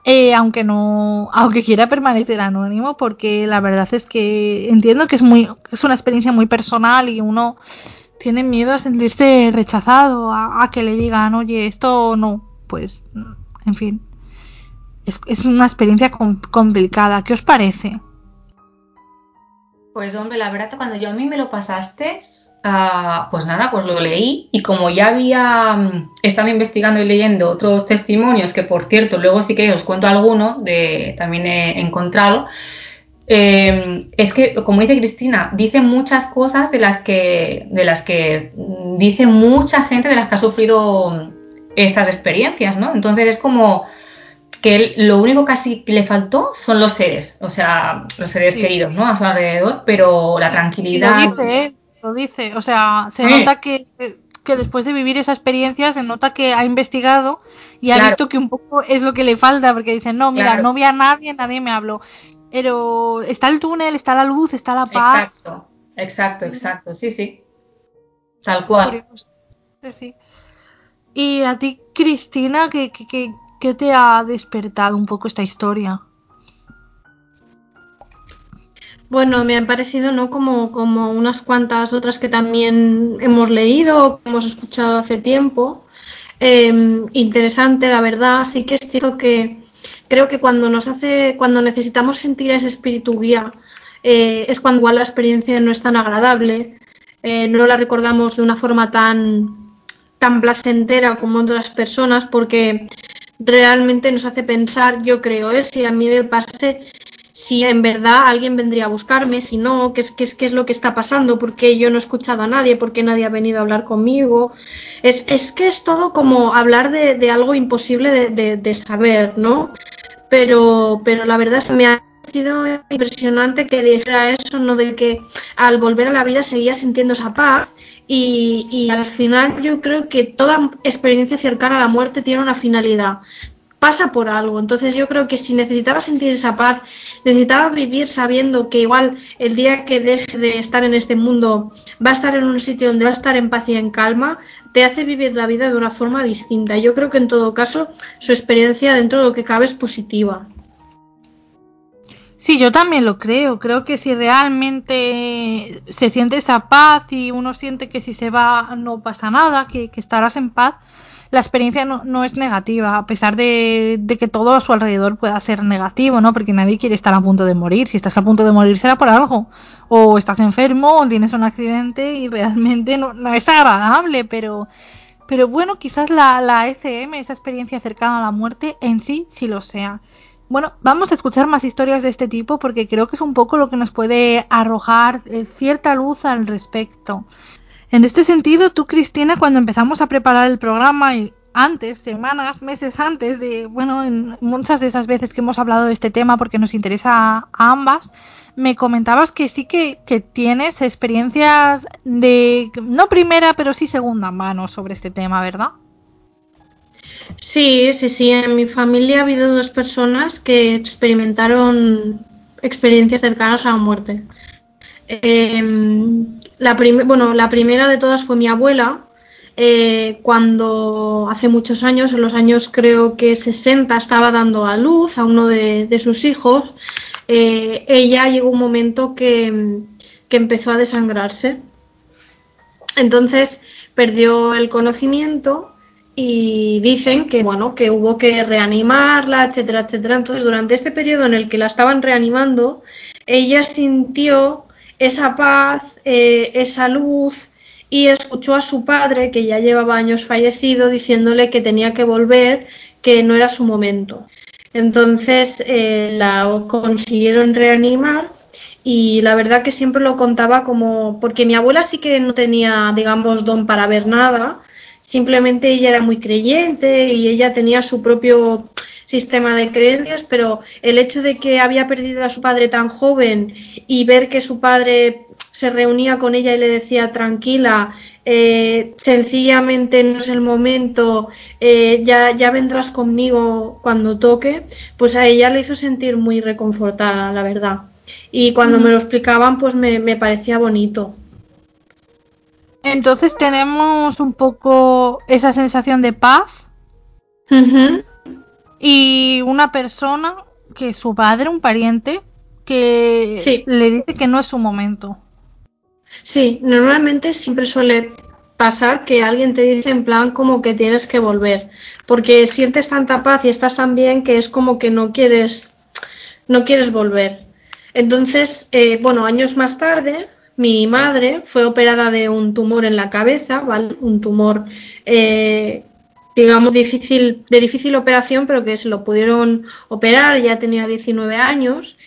eh, aunque no, aunque quiera permanecer anónimo, porque la verdad es que entiendo que es muy, es una experiencia muy personal y uno tiene miedo a sentirse rechazado, a, que le digan, oye, esto no, pues, en fin, es, una experiencia com complicada. ¿Qué os parece? Pues hombre, la verdad que cuando yo a mí me lo pasaste, uh, pues nada, pues lo leí y como ya había um, estado investigando y leyendo otros testimonios, que por cierto, luego sí que os cuento alguno, de, también he encontrado, eh, es que, como dice Cristina, dice muchas cosas de las que, de las que dice mucha gente de las que ha sufrido estas experiencias, ¿no? Entonces es como que él, lo único casi que le faltó son los seres, o sea, los seres sí. queridos, ¿no? A su alrededor, pero la tranquilidad. Lo dice, ¿eh? lo dice, o sea, se nota que, que después de vivir esa experiencia se nota que ha investigado y ha claro. visto que un poco es lo que le falta, porque dice, no, mira, claro. no vi a nadie, nadie me habló. Pero está el túnel, está la luz, está la paz. Exacto, exacto, exacto. Sí, sí. Tal cual. Sí, sí. Y a ti, Cristina, ¿qué, qué, qué te ha despertado un poco esta historia? Bueno, me han parecido ¿no? como, como unas cuantas otras que también hemos leído, que hemos escuchado hace tiempo. Eh, interesante, la verdad. Sí que es cierto que, creo que cuando nos hace, cuando necesitamos sentir ese espíritu guía, eh, es cuando igual la experiencia no es tan agradable. eh, no la recordamos de una forma tan, tan placentera como otras personas porque realmente nos hace pensar, yo creo, ¿eh? si a mí me pase, si en verdad alguien vendría a buscarme, si no, qué es, qué es, qué es lo que está pasando, porque yo no he escuchado a nadie, porque nadie ha venido a hablar conmigo. Es, es que es todo como hablar de, de algo imposible de, de, saber, ¿no? Pero, pero la verdad se me ha sido impresionante que dijera eso, ¿no? De que al volver a la vida seguía sintiendo esa paz y, y, al final yo creo que toda experiencia cercana a la muerte tiene una finalidad, pasa por algo. Entonces yo creo que si necesitaba sentir esa paz, necesitaba vivir sabiendo que igual el día que deje de estar en este mundo va a estar en un sitio donde va a estar en paz y en calma, te hace vivir la vida de una forma distinta. Yo creo que en todo caso su experiencia dentro de lo que cabe es positiva. Sí, yo también lo creo. Creo que si realmente se siente esa paz y uno siente que si se va no pasa nada, que, que estarás en paz, la experiencia no, no es negativa, a pesar de, de, que todo a su alrededor pueda ser negativo, ¿no? Porque nadie quiere estar a punto de morir. Si estás a punto de morir será por algo. O estás enfermo o tienes un accidente y realmente no, no es agradable, pero, pero bueno, quizás la, la SM, esa experiencia cercana a la muerte, en sí sí lo sea. Bueno, vamos a escuchar más historias de este tipo porque creo que es un poco lo que nos puede arrojar eh, cierta luz al respecto. En este sentido, tú, Cristina, cuando empezamos a preparar el programa y antes, semanas, meses antes de, bueno, en muchas de esas veces que hemos hablado de este tema porque nos interesa a, ambas, me comentabas que sí que, tienes experiencias de, no primera, pero sí segunda mano sobre este tema, ¿verdad? Sí, sí, sí. En mi familia ha habido dos personas que experimentaron experiencias cercanas a la muerte. Eh, la, bueno, la primera de todas fue mi abuela, eh, cuando hace muchos años, en los años creo que 60, estaba dando a luz a uno de, sus hijos. Eh, ella llegó un momento que, que empezó a desangrarse. Entonces perdió el conocimiento y dicen que bueno que hubo que reanimarla etcétera etcétera entonces durante este periodo en el que la estaban reanimando ella sintió esa paz eh, esa luz y escuchó a su padre que ya llevaba años fallecido diciéndole que tenía que volver que no era su momento. Entonces eh, la consiguieron reanimar y la verdad que siempre lo contaba como porque mi abuela sí que no tenía digamos don para ver nada simplemente ella era muy creyente y ella tenía su propio sistema de creencias, pero el hecho de que había perdido a su padre tan joven y ver que su padre se reunía con ella y le decía tranquila, eh, sencillamente no es el momento, eh, ya, ya vendrás conmigo cuando toque, pues a ella le hizo sentir muy reconfortada, la verdad. Y cuando me lo explicaban, pues me, me parecía bonito. Entonces tenemos un poco esa sensación de paz uh -huh. Y una persona que su padre, un pariente, que sí. le dice que no es su momento. Sí, normalmente siempre suele pasar que alguien te dice en plan como que tienes que volver, porque sientes tanta paz y estás tan bien que es como que no quieres, no quieres volver. Entonces, eh, bueno, años más tarde, mi madre fue operada de un tumor en la cabeza, ¿vale? Un tumor, eh, digamos, difícil, de difícil operación, pero que se lo pudieron operar, ya tenía 19 años.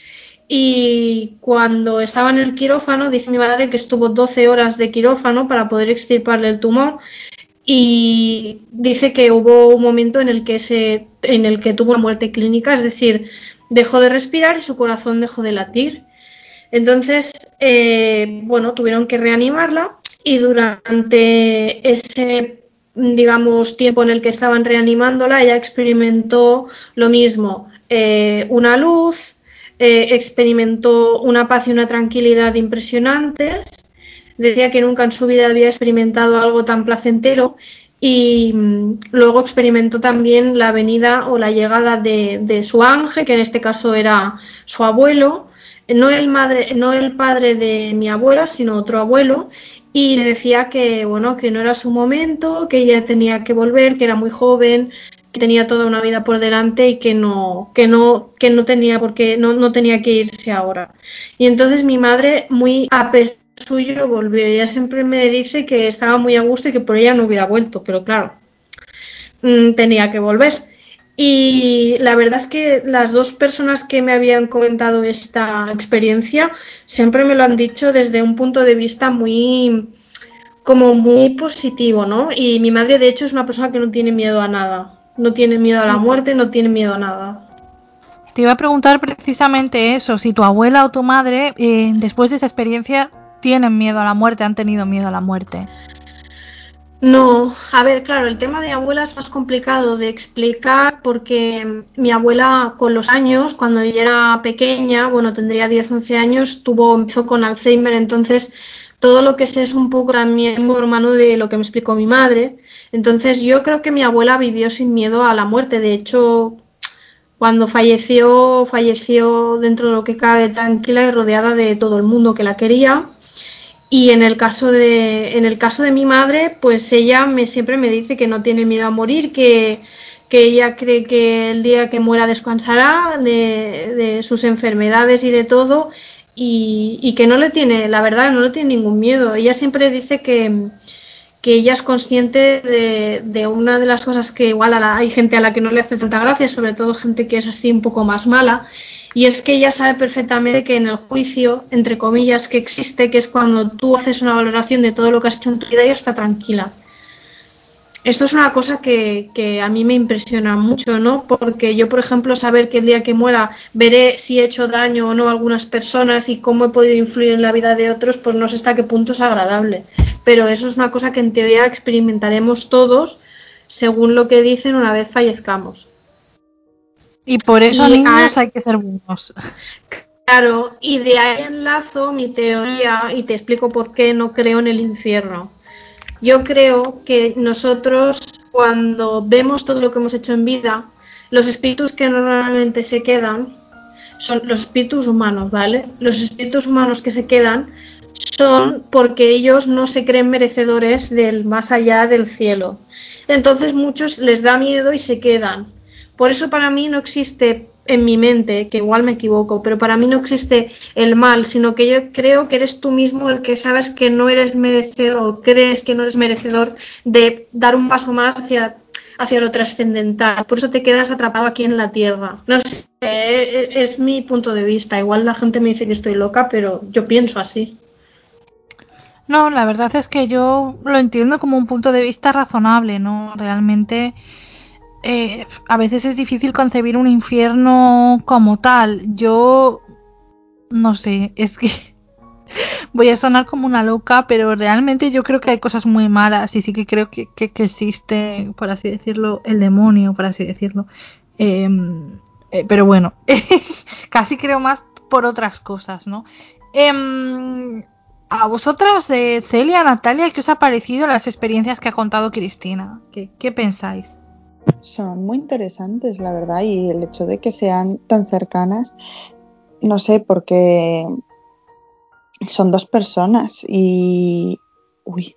Y cuando estaba en el quirófano, dice mi madre que estuvo 12 horas de quirófano para poder extirparle el tumor. Y dice que hubo un momento en el que, se, en el que tuvo una muerte clínica, es decir, dejó de respirar y su corazón dejó de latir. Entonces, eh, bueno, tuvieron que reanimarla y durante ese, digamos, tiempo en el que estaban reanimándola, ella experimentó lo mismo, eh, una luz, eh, experimentó una paz y una tranquilidad impresionantes, decía que nunca en su vida había experimentado algo tan placentero y mm, luego experimentó también la venida o la llegada de, de su ángel, que en este caso era su abuelo, no el, madre, no el padre de mi abuela, sino otro abuelo, y le decía que, bueno, que no era su momento, que ella tenía que volver, que era muy joven, que tenía toda una vida por delante y que no, que no, que no tenía porque no, no tenía que irse ahora. Y entonces mi madre, muy a pesar suyo volvió. Ella siempre me dice que estaba muy a gusto y que por ella no hubiera vuelto, pero claro, mm, tenía que volver. Y la verdad es que las dos personas que me habían comentado esta experiencia siempre me lo han dicho desde un punto de vista muy como muy positivo, ¿no? Y mi madre de hecho es una persona que no tiene miedo a nada, no tiene miedo a la muerte, no tiene miedo a nada. Te iba a preguntar precisamente eso, si tu abuela o tu madre, eh, después de esa experiencia, tienen miedo a la muerte, han tenido miedo a la muerte. No, a ver, claro, el tema de abuela es más complicado de explicar porque mi abuela con los años, cuando ella era pequeña, bueno, tendría 10, 11 años, tuvo, empezó con Alzheimer, entonces todo lo que sé es un poco también hermano de lo que me explicó mi madre. Entonces yo creo que mi abuela vivió sin miedo a la muerte, de hecho, cuando falleció, falleció dentro de lo que cabe tranquila y rodeada de todo el mundo que la quería y en el caso de, en el caso de mi madre, pues ella me, siempre me dice que no tiene miedo a morir, que, que ella cree que el día que muera descansará de, de sus enfermedades y de todo, y, y, que no le tiene, la verdad, no le tiene ningún miedo. Ella siempre dice que, que ella es consciente de, de, una de las cosas que igual a la, hay gente a la que no le hace tanta gracia, sobre todo gente que es así un poco más mala, y es que ella sabe perfectamente que en el juicio, entre comillas, que existe, que es cuando tú haces una valoración de todo lo que has hecho en tu vida, ella está tranquila. Esto es una cosa que, que, a mí me impresiona mucho, ¿no? Porque yo, por ejemplo, saber que el día que muera veré si he hecho daño o no a algunas personas y cómo he podido influir en la vida de otros, pues no sé hasta qué punto es agradable. Pero eso es una cosa que en teoría experimentaremos todos según lo que dicen una vez fallezcamos. Y por eso, y niños, hay que ser buenos. Claro, y de ahí enlazo mi teoría y te explico por qué no creo en el infierno. Yo creo que nosotros, cuando vemos todo lo que hemos hecho en vida, los espíritus que normalmente se quedan son los espíritus humanos, ¿vale? Los espíritus humanos que se quedan son porque ellos no se creen merecedores del más allá del cielo. Entonces muchos les da miedo y se quedan. Por eso para mí no existe en mi mente, que igual me equivoco, pero para mí no existe el mal, sino que yo creo que eres tú mismo el que sabes que no eres merecedor, crees que no eres merecedor de dar un paso más hacia, hacia lo trascendental. Por eso te quedas atrapado aquí en la tierra. No sé, es, es mi punto de vista. Igual la gente me dice que estoy loca, pero yo pienso así. No, la verdad es que yo lo entiendo como un punto de vista razonable, ¿no? Realmente eh, a veces es difícil concebir un infierno como tal. Yo no sé, es que voy a sonar como una loca, pero realmente yo creo que hay cosas muy malas y sí que creo que, que, existe, por así decirlo, el demonio, por así decirlo. Eh, eh, pero bueno, casi creo más por otras cosas, ¿no? Em, a vosotras de Celia, Natalia, ¿qué os ha parecido las experiencias que ha contado Cristina? ¿Qué, qué pensáis? Son muy interesantes, la verdad, y el hecho de que sean tan cercanas, no sé, porque son dos personas y... Uy,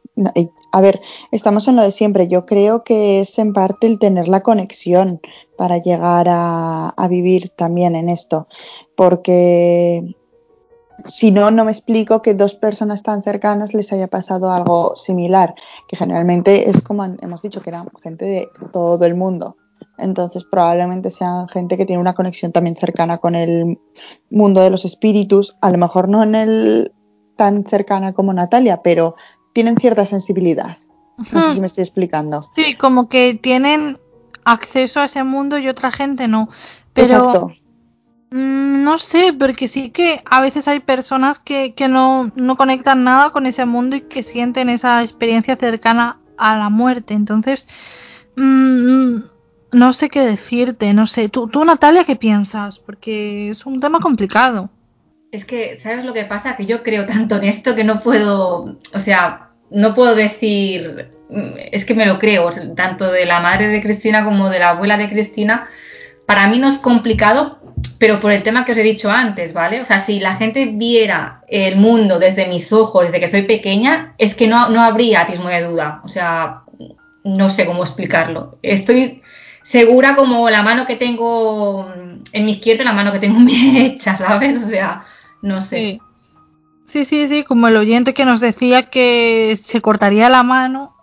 a ver, estamos en lo de siempre. Yo creo que es en parte el tener la conexión para llegar a, a vivir también en esto, porque si no, no me explico que dos personas tan cercanas les haya pasado algo similar, que generalmente es como hemos dicho, que eran gente de todo el mundo. Entonces probablemente sean gente que tiene una conexión también cercana con el mundo de los espíritus, a lo mejor no en el tan cercana como Natalia, pero tienen cierta sensibilidad. No sé si me estoy explicando. Sí, como que tienen acceso a ese mundo y otra gente no. Pero Exacto. Mm, no sé, porque sí que a veces hay personas que, que no, no, conectan nada con ese mundo y que sienten esa experiencia cercana a la muerte. Entonces, mmm, no sé qué decirte, no sé. ¿Tú, tú, Natalia, qué piensas? Porque es un tema complicado. Es que, ¿sabes lo que pasa? Que yo creo tanto en esto que no puedo, o sea, no puedo decir, es que me lo creo, tanto de la madre de Cristina como de la abuela de Cristina. Para mí no es complicado pero por el tema que os he dicho antes, ¿vale? O sea, si la gente viera el mundo desde mis ojos, desde que soy pequeña, es que no, no habría atismo de duda. O sea, no sé cómo explicarlo. Estoy segura como la mano que tengo en mi izquierda la mano que tengo en mi derecha, ¿sabes? O sea, no sé. Sí. Sí, sí, sí, como el oyente que nos decía que se cortaría la mano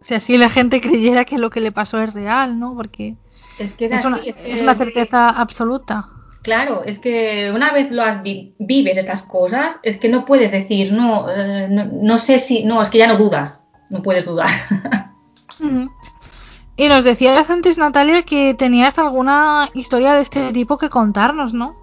si así la gente creyera que lo que le pasó es real, ¿no? Porque es, que es, es, así, una, es, es una certeza absoluta. Claro, es que una vez lo has vi vives estas cosas, es que no puedes decir, no, eh, no, no, sé si, no, es que ya no dudas, no puedes dudar. y nos decías antes, Natalia, que tenías alguna historia de este tipo que contarnos, ¿no?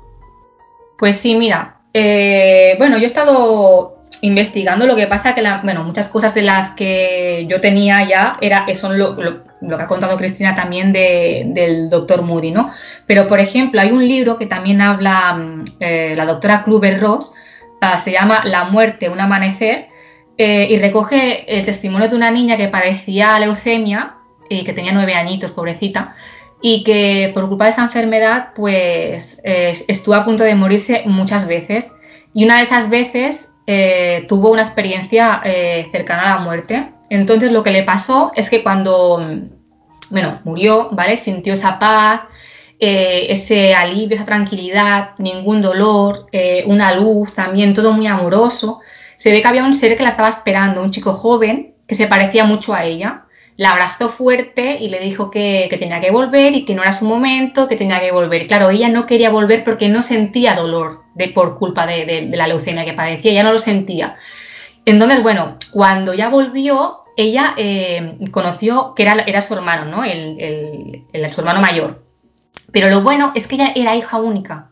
Pues sí, mira, eh, bueno, yo he estado investigando, lo que pasa que, la, bueno, muchas cosas de las que yo tenía ya era, son lo, lo, que ha contado Cristina también de, del doctor Moody, ¿no? Pero, por ejemplo, hay un libro que también habla eh, la doctora Kluber Ross, uh, se llama La muerte, un amanecer, eh, y recoge el testimonio de una niña que padecía leucemia y que tenía nueve añitos, pobrecita, y que por culpa de esa enfermedad, pues eh, estuvo a punto de morirse muchas veces. Y una de esas veces eh, tuvo una experiencia eh, cercana a la muerte. Entonces lo que le pasó es que cuando, bueno, murió, ¿vale? Sintió esa paz, eh, ese alivio, esa tranquilidad, ningún dolor, una luz también, todo muy amoroso. Se ve que había un ser que la estaba esperando, un chico joven que se parecía mucho a ella. La abrazó fuerte y le dijo que, que tenía que volver y que no era su momento, que tenía que volver. Claro, ella no quería volver porque no sentía dolor de, por culpa de, de, la leucemia que padecía, ya no lo sentía. Entonces, bueno, cuando ya volvió, ella eh, conoció que era, era, su hermano, ¿no? El, el, el, su hermano mayor. Pero lo bueno es que ella era hija única.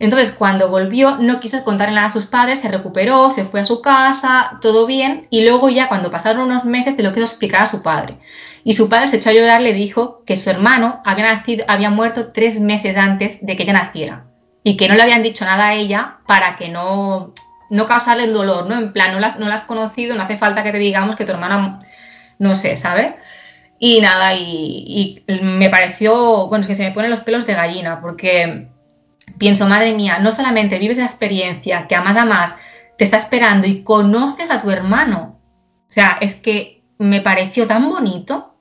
Entonces, cuando volvió, no quiso contarle nada a sus padres, se recuperó, se fue a su casa, todo bien, y luego ya cuando pasaron unos meses te lo quiso explicar a su padre. Y su padre se echó a llorar, le dijo que su hermano había, nacido, había muerto tres meses antes de que ella naciera y que no le habían dicho nada a ella para que no, no causarle el dolor, ¿no? En plan, no la, no has conocido, no hace falta que te digamos que tu hermana, no sé, ¿sabes? Y nada, y, y, me pareció, bueno, es que se me ponen los pelos de gallina, porque pienso, madre mía, no solamente vives la experiencia, que además, además te está esperando y conoces a tu hermano. O sea, es que me pareció tan bonito.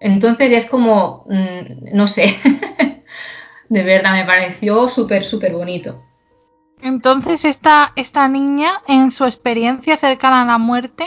Entonces es como, mmm, no sé, de verdad, me pareció súper, súper bonito. Entonces esta, esta niña, en su experiencia cercana a la muerte,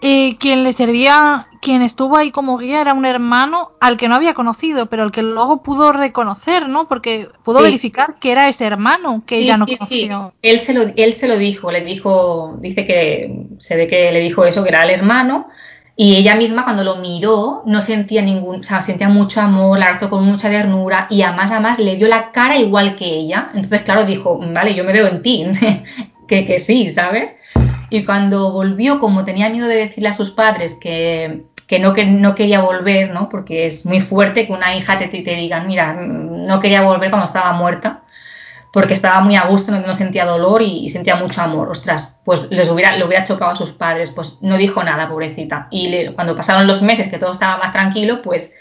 eh, quien le servía, quien estuvo ahí como guía era un hermano al que no había conocido, pero al que luego pudo reconocer, ¿no? Porque pudo sí. verificar que era ese hermano que sí, ella no sí, conoció. Sí. Él se lo, él se lo dijo, le dijo, dice que se ve que le dijo eso, que era el hermano, y ella misma cuando lo miró no sentía ningún, o sea, sentía mucho amor, la abrazó con mucha ternura y además, además le vio la cara igual que ella. Entonces, claro, dijo, vale, yo me veo en ti, que, que sí, ¿sabes? Y cuando volvió, como tenía miedo de decirle a sus padres que, que, no, que no quería volver, ¿no? Porque es muy fuerte que una hija te, te, te diga, mira, no quería volver cuando estaba muerta, porque estaba muy a gusto, no, no sentía dolor y, sentía mucho amor. Ostras, pues les hubiera, le hubiera chocado a sus padres, pues no dijo nada, pobrecita. Y cuando pasaron los meses que todo estaba más tranquilo, pues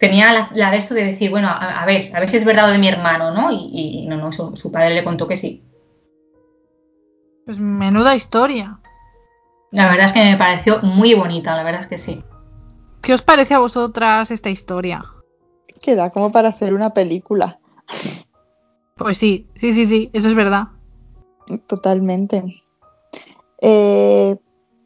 tenía la, la de esto de decir, bueno, a, ver, a ver si es verdad lo de mi hermano, ¿no? Y, no, no, su padre le contó que sí. Pues menuda historia. La verdad es que me pareció muy bonita, la verdad es que sí. ¿Qué os parece a vosotras esta historia? Queda como para hacer una película. Pues sí, sí, sí, sí, eso es verdad. Totalmente. Eh,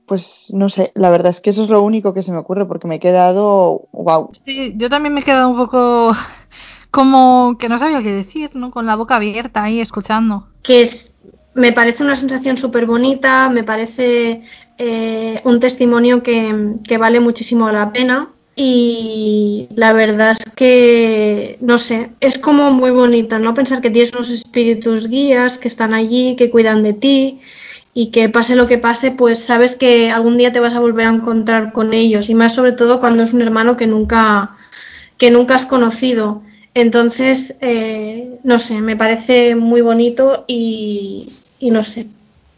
pues no sé, la verdad es que eso es lo único que se me ocurre porque me he quedado wow. Sí, yo también me he quedado un poco como que no sabía qué decir, ¿no? Con la boca abierta ahí escuchando. Que es me parece una sensación súper bonita, me parece eh, un testimonio que, que, vale muchísimo la pena y la verdad es que, no sé, es como muy bonito, ¿no? Pensar que tienes unos espíritus guías que están allí, que cuidan de ti y que pase lo que pase, pues sabes que algún día te vas a volver a encontrar con ellos y más sobre todo cuando es un hermano que nunca, que nunca has conocido. Entonces, eh, no sé, me parece muy bonito y, y no sé,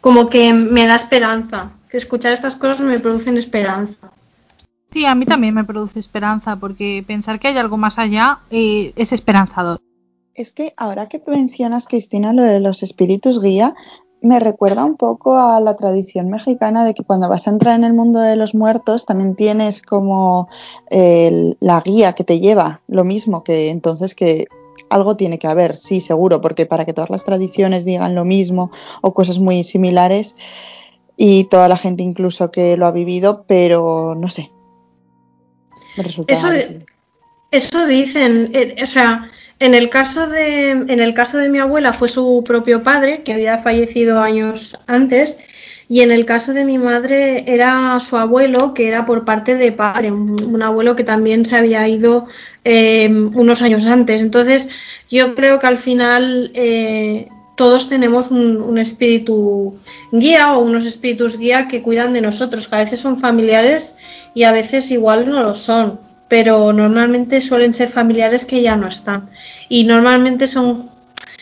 como que me da esperanza. Que escuchar estas cosas me producen esperanza. Sí, a mí también me produce esperanza, porque pensar que hay algo más allá eh, es esperanzador. Es que ahora que mencionas, Cristina, lo de los espíritus guía, me recuerda un poco a la tradición mexicana de que cuando vas a entrar en el mundo de los muertos también tienes como eh, la guía que te lleva, lo mismo que entonces que algo tiene que haber, sí, seguro, porque para que todas las tradiciones digan lo mismo o cosas muy similares y toda la gente incluso que lo ha vivido, pero no sé. Me resulta eso, eso dicen, eh, o sea, en el caso de en el caso de mi abuela fue su propio padre que había fallecido años antes y en el caso de mi madre era su abuelo, que era por parte de padre, un, abuelo que también se había ido eh, unos años antes. Entonces, yo creo que al final eh, todos tenemos un, espíritu guía o unos espíritus guía que cuidan de nosotros, que a veces son familiares y a veces igual no lo son, pero normalmente suelen ser familiares que ya no están. Y normalmente son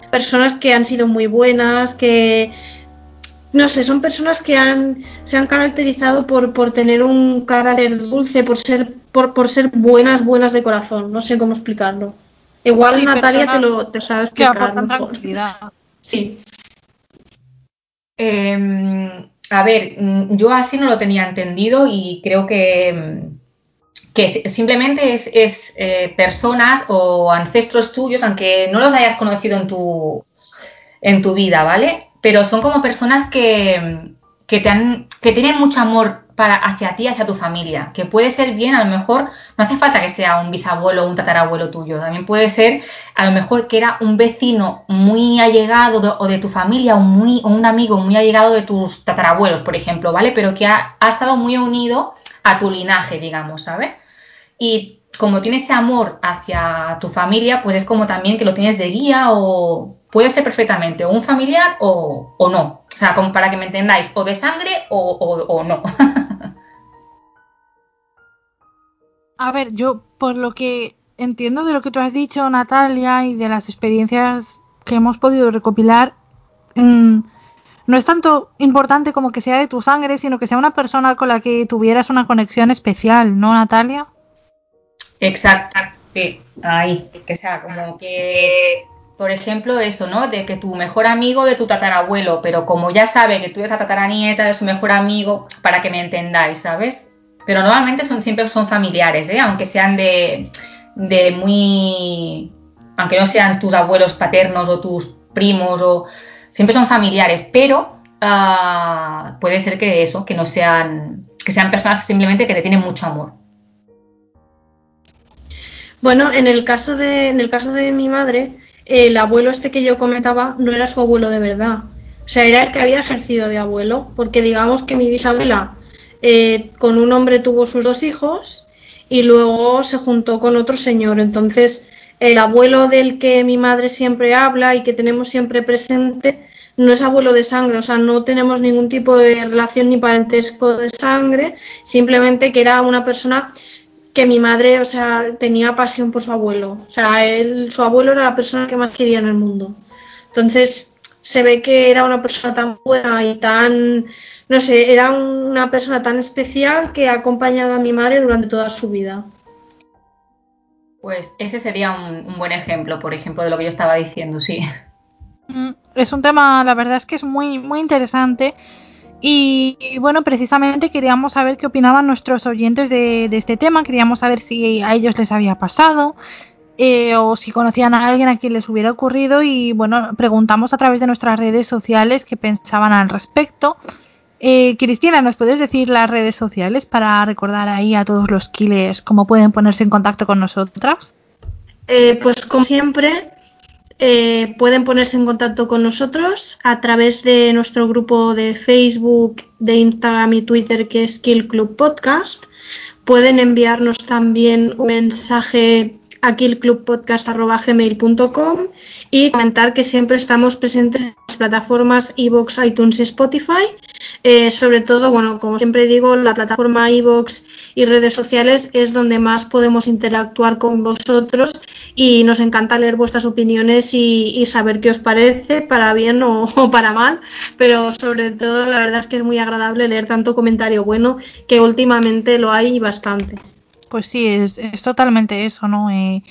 personas que han sido muy buenas, que no sé, son personas que han, se han caracterizado por, por tener un carácter dulce, por ser, por, por ser buenas, buenas de corazón. No sé cómo explicarlo. Igual Natalia te lo te sabe explicar mejor. Sí. Em, a ver, mm, yo así no lo tenía entendido y creo que, mm, que simplemente es, es eh, personas o ancestros tuyos, aunque no los hayas conocido en tu, en tu vida, ¿vale? pero son como personas que, que, te han, que tienen mucho amor para, hacia ti, hacia tu familia, que puede ser bien, a lo mejor, no hace falta que sea un bisabuelo o un tatarabuelo tuyo, también puede ser a lo mejor que era un vecino muy allegado o de tu familia o, muy, un amigo muy allegado de tus tatarabuelos, por ejemplo, ¿vale? Pero que ha, ha estado muy unido a tu linaje, digamos, ¿sabes? Y como tienes ese amor hacia tu familia, pues es como también que lo tienes de guía o puede ser perfectamente un familiar o, no. O sea, como para que me entendáis, o de sangre o, no. A ver, yo por lo que entiendo de lo que tú has dicho, Natalia, y de las experiencias que hemos podido recopilar, mm, no es tanto importante como que sea de tu sangre, sino que sea una persona con la que tuvieras una conexión especial, ¿no, Natalia? Exacto, sí, ahí, que sea como que por ejemplo, eso, ¿no? De que tu mejor amigo de tu tatarabuelo, pero como ya sabe que tú eres la tataranieta de su mejor amigo, para que me entendáis, ¿sabes? Pero normalmente son siempre son familiares, ¿eh? Aunque sean de, de muy... Aunque no sean tus abuelos paternos o tus primos o... Siempre son familiares, pero uh, puede ser que eso, que no sean... Que sean personas simplemente que te tienen mucho amor. Bueno, en el caso de, en el caso de mi madre, el abuelo este que yo comentaba no era su abuelo de verdad. O sea, era el que había ejercido de abuelo, porque digamos que mi bisabuela eh, con un hombre tuvo sus dos hijos y luego se juntó con otro señor. Entonces, el abuelo del que mi madre siempre habla y que tenemos siempre presente no es abuelo de sangre, o sea, no tenemos ningún tipo de relación ni parentesco de sangre, simplemente que era una persona que mi madre, o sea, tenía pasión por su abuelo. O sea, él, su abuelo era la persona que más quería en el mundo. Entonces, se ve que era una persona tan buena y tan, no sé, era una persona tan especial que ha acompañado a mi madre durante toda su vida. Pues ese sería un, un buen ejemplo, por ejemplo, de lo que yo estaba diciendo, sí. Mm, es un tema, la verdad es que es muy, muy interesante y, bueno, precisamente queríamos saber qué opinaban nuestros oyentes de, este tema, queríamos saber si a ellos les había pasado eh, o si conocían a alguien a quien les hubiera ocurrido y bueno, preguntamos a través de nuestras redes sociales qué pensaban al respecto. Eh, Cristina, ¿nos puedes decir las redes sociales para recordar ahí a todos los killers cómo pueden ponerse en contacto con nosotras? Eh, pues como siempre, eh, pueden ponerse en contacto con nosotros a través de nuestro grupo de Facebook, de Instagram y Twitter que es Skill Club Podcast. Pueden enviarnos también un mensaje a killclubpodcast.gmail.com y comentar que siempre estamos presentes en las plataformas iVoox, iTunes y Spotify. Eh, sobre todo, bueno, como siempre digo, la plataforma iVoox y redes sociales es donde más podemos interactuar con vosotros y nos encanta leer vuestras opiniones y, saber qué os parece, para bien o, para mal, pero sobre todo la verdad es que es muy agradable leer tanto comentario bueno que últimamente lo hay bastante. Pues sí, es, totalmente eso, ¿no? Eh,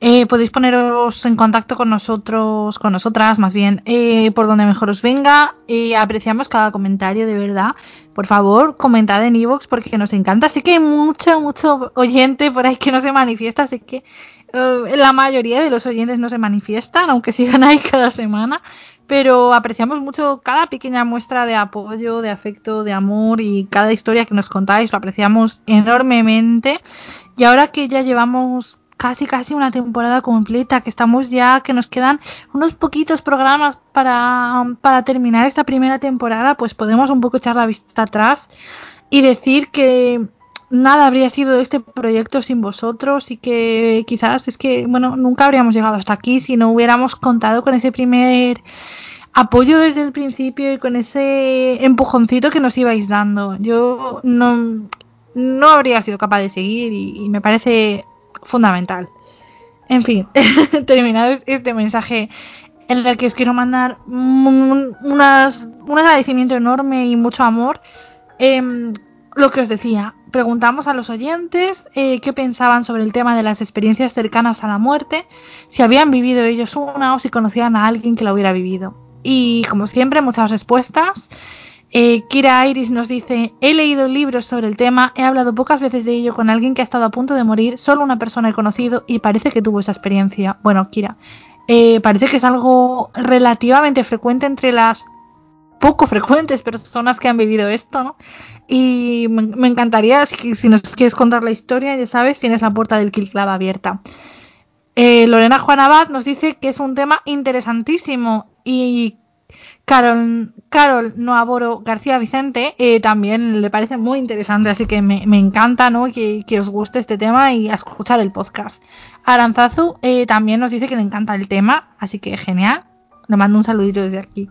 Eh, podéis poneros en contacto con nosotros, con nosotras más bien, eh, por donde mejor os venga. apreciamos cada comentario, de verdad. Por favor, comentad en iVoox porque nos encanta. Así que hay mucho, mucho oyente por ahí que no se manifiesta, así que eh, la mayoría de los oyentes no se manifiestan, aunque sigan ahí cada semana. Pero apreciamos mucho cada pequeña muestra de apoyo, de afecto, de amor y cada historia que nos contáis, lo apreciamos enormemente. Y ahora que ya llevamos casi casi una temporada completa, que estamos ya, que nos quedan unos poquitos programas para, para terminar esta primera temporada, pues podemos un poco echar la vista atrás y decir que nada habría sido este proyecto sin vosotros y que quizás es que, bueno, nunca habríamos llegado hasta aquí si no hubiéramos contado con ese primer apoyo desde el principio y con ese empujoncito que nos ibais dando. Yo no, no habría sido capaz de seguir y me parece fundamental. En fin, terminado este mensaje en el que os quiero mandar un, un agradecimiento enorme y mucho amor. Em, lo que os decía, preguntamos a los oyentes eh, qué pensaban sobre el tema de las experiencias cercanas a la muerte, si habían vivido ellos una o si conocían a alguien que la hubiera vivido. Y como siempre, muchas respuestas. Eh, Kira Iris nos dice, he leído libros sobre el tema, he hablado pocas veces de ello con alguien que ha estado a punto de morir, solo una persona he conocido y parece que tuvo esa experiencia. Bueno, Kira, eh, parece que es algo relativamente frecuente entre las poco frecuentes personas que han vivido esto, ¿no? Y me, encantaría, si, nos quieres contar la historia, ya sabes, tienes la puerta del Kill abierta. Eh, Lorena Juan Abad nos dice que es un tema interesantísimo y Carol, Carol Noaboro García Vicente eh, también le parece muy interesante, así que me, encanta ¿no? que, os guste este tema y escuchar el podcast. Aranzazu eh, también nos dice que le encanta el tema, así que genial. Le mando un saludito desde aquí.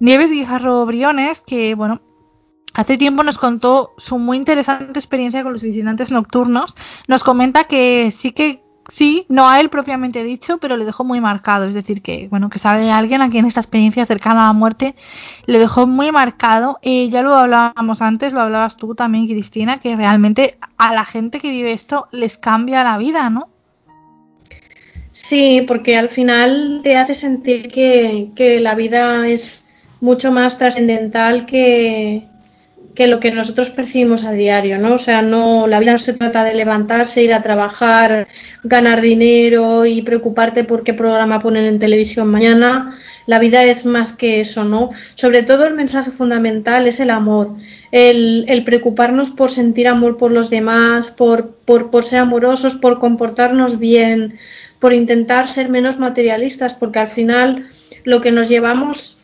Nieves Guijarro Briones, que bueno, hace tiempo nos contó su muy interesante experiencia con los visitantes nocturnos, nos comenta que sí que Sí, no a él propiamente dicho, pero le dejó muy marcado. Es decir, que bueno, que sabe alguien a quien esta experiencia cercana a la muerte le dejó muy marcado. Eh, ya lo hablábamos antes, lo hablabas tú también, Cristina, que realmente a la gente que vive esto les cambia la vida, ¿no? Sí, porque al final te hace sentir que, que la vida es mucho más trascendental que, que lo que nosotros percibimos a diario, ¿no? O sea, no, la vida no se trata de levantarse, ir a trabajar, ganar dinero y preocuparte por qué programa ponen en televisión mañana. La vida es más que eso, ¿no? Sobre todo el mensaje fundamental es el amor, el, preocuparnos por sentir amor por los demás, por, por ser amorosos, por comportarnos bien, por intentar ser menos materialistas, porque al final lo que nos llevamos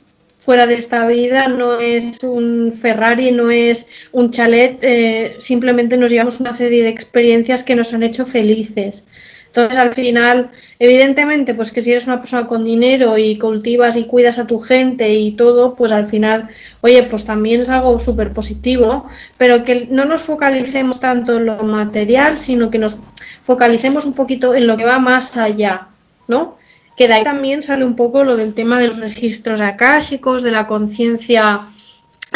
fuera de esta vida no es un Ferrari, no es un chalet, eh, simplemente nos llevamos una serie de experiencias que nos han hecho felices. Entonces, al final, evidentemente, pues que si eres una persona con dinero y cultivas y cuidas a tu gente y todo, pues al final, oye, pues también es algo súper positivo, pero que no nos focalicemos tanto en lo material, sino que nos focalicemos un poquito en lo que va más allá, ¿no? Que de ahí también sale un poco lo del tema de los registros akáshicos, de la conciencia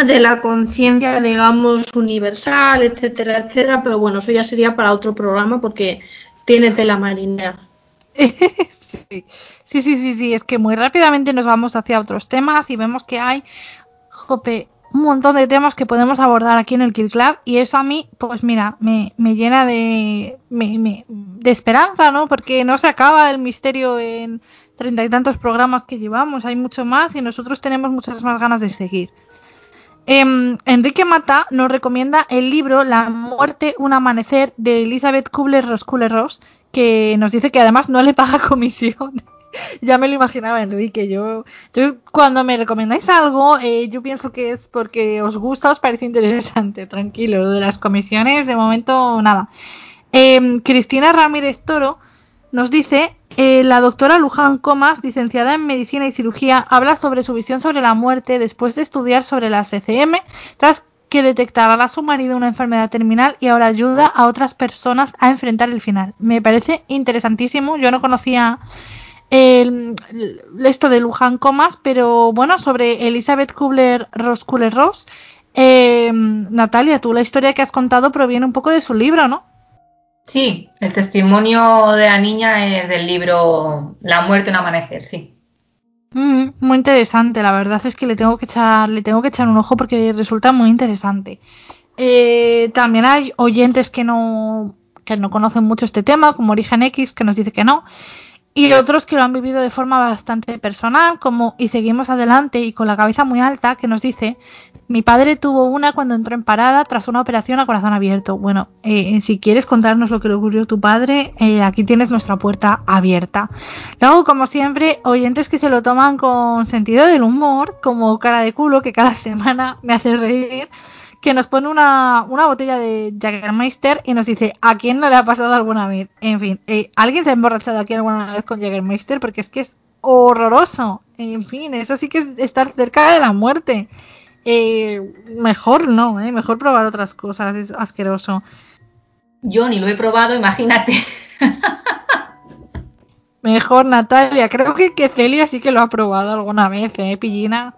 de la conciencia, digamos, universal, etcétera, etcétera, pero bueno, eso ya sería para otro programa porque tiene tela marinera. sí, sí, sí, sí, es que muy rápidamente nos vamos hacia otros temas y vemos que hay, jope, un montón de temas que podemos abordar aquí en el Kill Club y eso a mí, pues mira, me, me llena de, de esperanza, ¿no? Porque no se acaba el misterio en treinta y tantos programas que llevamos, hay mucho más y nosotros tenemos muchas más ganas de seguir. Em, Enrique Mata nos recomienda el libro La muerte, un amanecer de Elizabeth Kubler-Ross que nos dice que además no le paga comisión. ya me lo imaginaba, Enrique. Yo, cuando me recomendáis algo, eh, yo pienso que es porque os gusta, os parece interesante. Tranquilo, lo de las comisiones, de momento, nada. Em, Cristina Ramírez Toro nos dice, eh, la doctora Luján Comas, licenciada en Medicina y Cirugía, habla sobre su visión sobre la muerte después de estudiar sobre las ECM, tras que detectaba a su marido una enfermedad terminal y ahora ayuda a otras personas a enfrentar el final. Me parece interesantísimo. Yo no conocía el, esto de Luján Comas, pero bueno, sobre Elizabeth Kubler-Ross Kubler-Ross. Eh, Natalia, tú la historia que has contado proviene un poco de su libro, ¿no? Sí, el testimonio de la niña es del libro La muerte en amanecer, sí. Mm, muy interesante, la verdad es que le tengo que echar, le tengo que echar un ojo porque resulta muy interesante. Eh, también hay oyentes que no, que no conocen mucho este tema, como Origen X, que nos dice que no y otros que lo han vivido de forma bastante personal, como y seguimos adelante y con la cabeza muy alta, que nos dice, mi padre tuvo una cuando entró en parada tras una operación a corazón abierto. Bueno, eh, si quieres contarnos lo que le ocurrió a tu padre, eh, aquí tienes nuestra puerta abierta. Luego, como siempre, oyentes que se lo toman con sentido del humor, como cara de culo, que cada semana me hace reír que nos pone una, una botella de Jägermeister y nos dice, ¿a quién no le ha pasado alguna vez? En fin, eh, ¿alguien se ha emborrachado aquí alguna vez con Jägermeister? Porque es que es horroroso. En fin, eso sí que es estar cerca de la muerte. Eh, mejor no, eh, mejor probar otras cosas, es asqueroso. Yo ni lo he probado, imagínate. Mejor Natalia, creo que, que Celia sí que lo ha probado alguna vez, ¿eh, Pillina?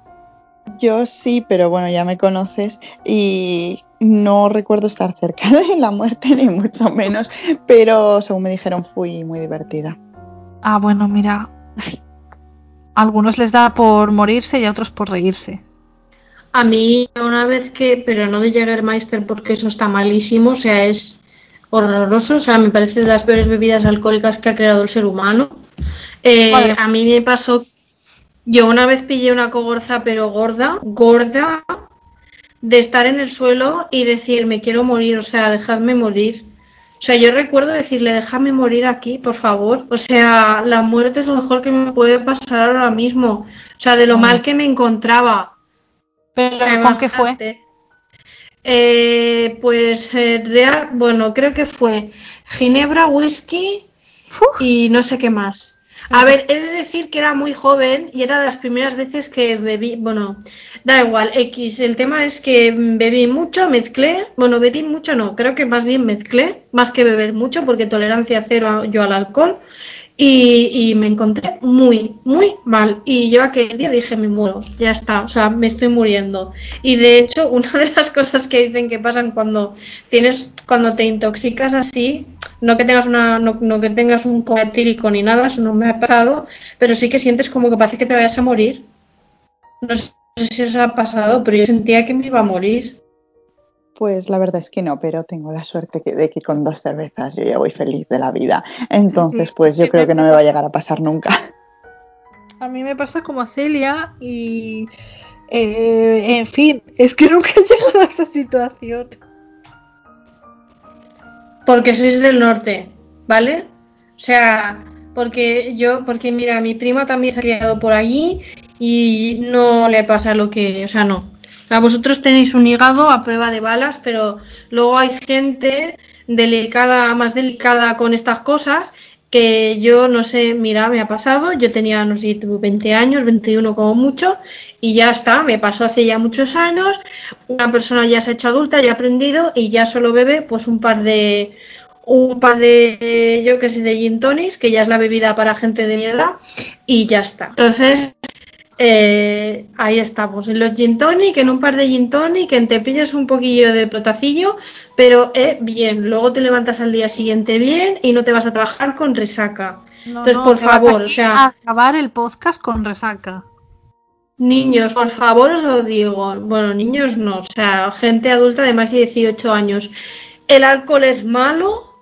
Yo sí, pero bueno, ya me conoces y no recuerdo estar cerca de la muerte, ni mucho menos, pero según me dijeron fui muy divertida. Ah, bueno, mira, a algunos les da por morirse y a otros por reírse. A mí una vez que, pero no de Jägermeister porque eso está malísimo, o sea, es horroroso, o sea, me parece de las peores bebidas alcohólicas que ha creado el ser humano. Eh, A mí me pasó yo una vez pillé una cogorza, pero gorda, gorda, de estar en el suelo y decir, me quiero morir, o sea, dejadme morir. O sea, yo recuerdo decirle, déjame morir aquí, por favor. O sea, la muerte es lo mejor que me puede pasar ahora mismo. O sea, de lo Mm. mal que me encontraba. Pero ¿con qué fue? Eh, pues, eh, real- bueno, creo que fue ginebra, whisky Uf. y no sé qué más. A ver, he de decir que era muy joven y era de las primeras veces que bebí, bueno, da igual, X, el tema es que bebí mucho, mezclé, bueno, bebí mucho no, creo que más bien mezclé, más que beber mucho, porque tolerancia cero a- yo al alcohol, y, y me encontré muy, muy mal. Y yo aquel día dije, me muero, ya está, o sea, me estoy muriendo. Y de hecho, una de las cosas que dicen que pasan cuando tienes, cuando te intoxicas así, no que tengas una, no, no que tengas un coma etílico ni nada, eso no me ha pasado, pero sí que sientes como que parece que te vayas a morir. No sé si os ha pasado, pero yo sentía que me iba a morir. Pues la verdad es que no, pero tengo la suerte que- de que con dos cervezas yo ya voy feliz de la vida. Entonces, pues yo creo que no me va a llegar a pasar nunca. A mí me pasa como a Celia y... eh, en fin, es que nunca he llegado a esa situación. Porque sois del norte, ¿vale? O sea, porque yo, porque mira, mi prima también se ha criado por allí y no le pasa lo que, o sea, no. Vosotros tenéis un hígado a prueba de balas, pero luego hay gente delicada, más delicada con estas cosas que yo no sé, mira, me ha pasado, yo tenía, no sé, tuve 20 años, 21 como mucho, y ya está, me pasó hace ya muchos años, una persona ya se ha hecho adulta, ya ha aprendido y ya solo bebe pues un par de un par de yo que sé de gin tonics, que ya es la bebida para gente de mi edad y ya está. Entonces eh, ahí estamos, en los gin tonic, en un par de gin tonic, en te pillas un poquillo de protacillo, pero eh, bien, luego te levantas al día siguiente bien y no te vas a trabajar con resaca. No, Entonces, no, por favor, o sea- a acabar el podcast con resaca. Niños, por favor os lo digo. Bueno, niños no, o sea, gente adulta de más de 18 años. El alcohol es malo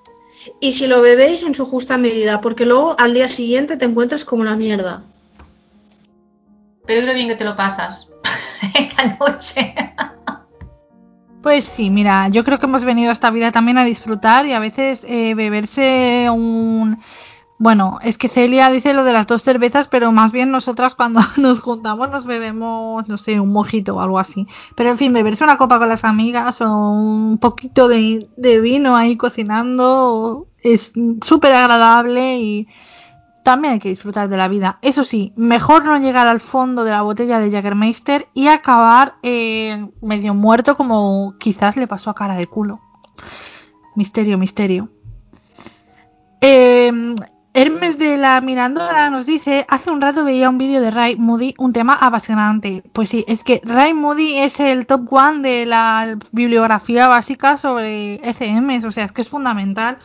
y si lo bebéis en su justa medida, porque luego al día siguiente te encuentras como una mierda. Pero lo bien que te lo pasas esta noche. Pues sí, mira, yo creo que hemos venido a esta vida también a disfrutar y a veces eh, beberse un... Bueno, es que Celia dice lo de las dos cervezas, pero más bien nosotras cuando nos juntamos nos bebemos, no sé, un mojito o algo así. Pero en fin, beberse una copa con las amigas o un poquito de, de vino ahí cocinando es súper agradable y también hay que disfrutar de la vida. Eso sí, mejor no llegar al fondo de la botella de Jägermeister y acabar eh, medio muerto como quizás le pasó a cara de culo. Misterio, misterio. Eh, Hermes de la Mirandora nos dice, hace un rato veía un vídeo de Ray Moody, un tema apasionante. Pues sí, es que Ray Moody es el top one de la bibliografía básica sobre ECMs, o sea, es que es fundamental.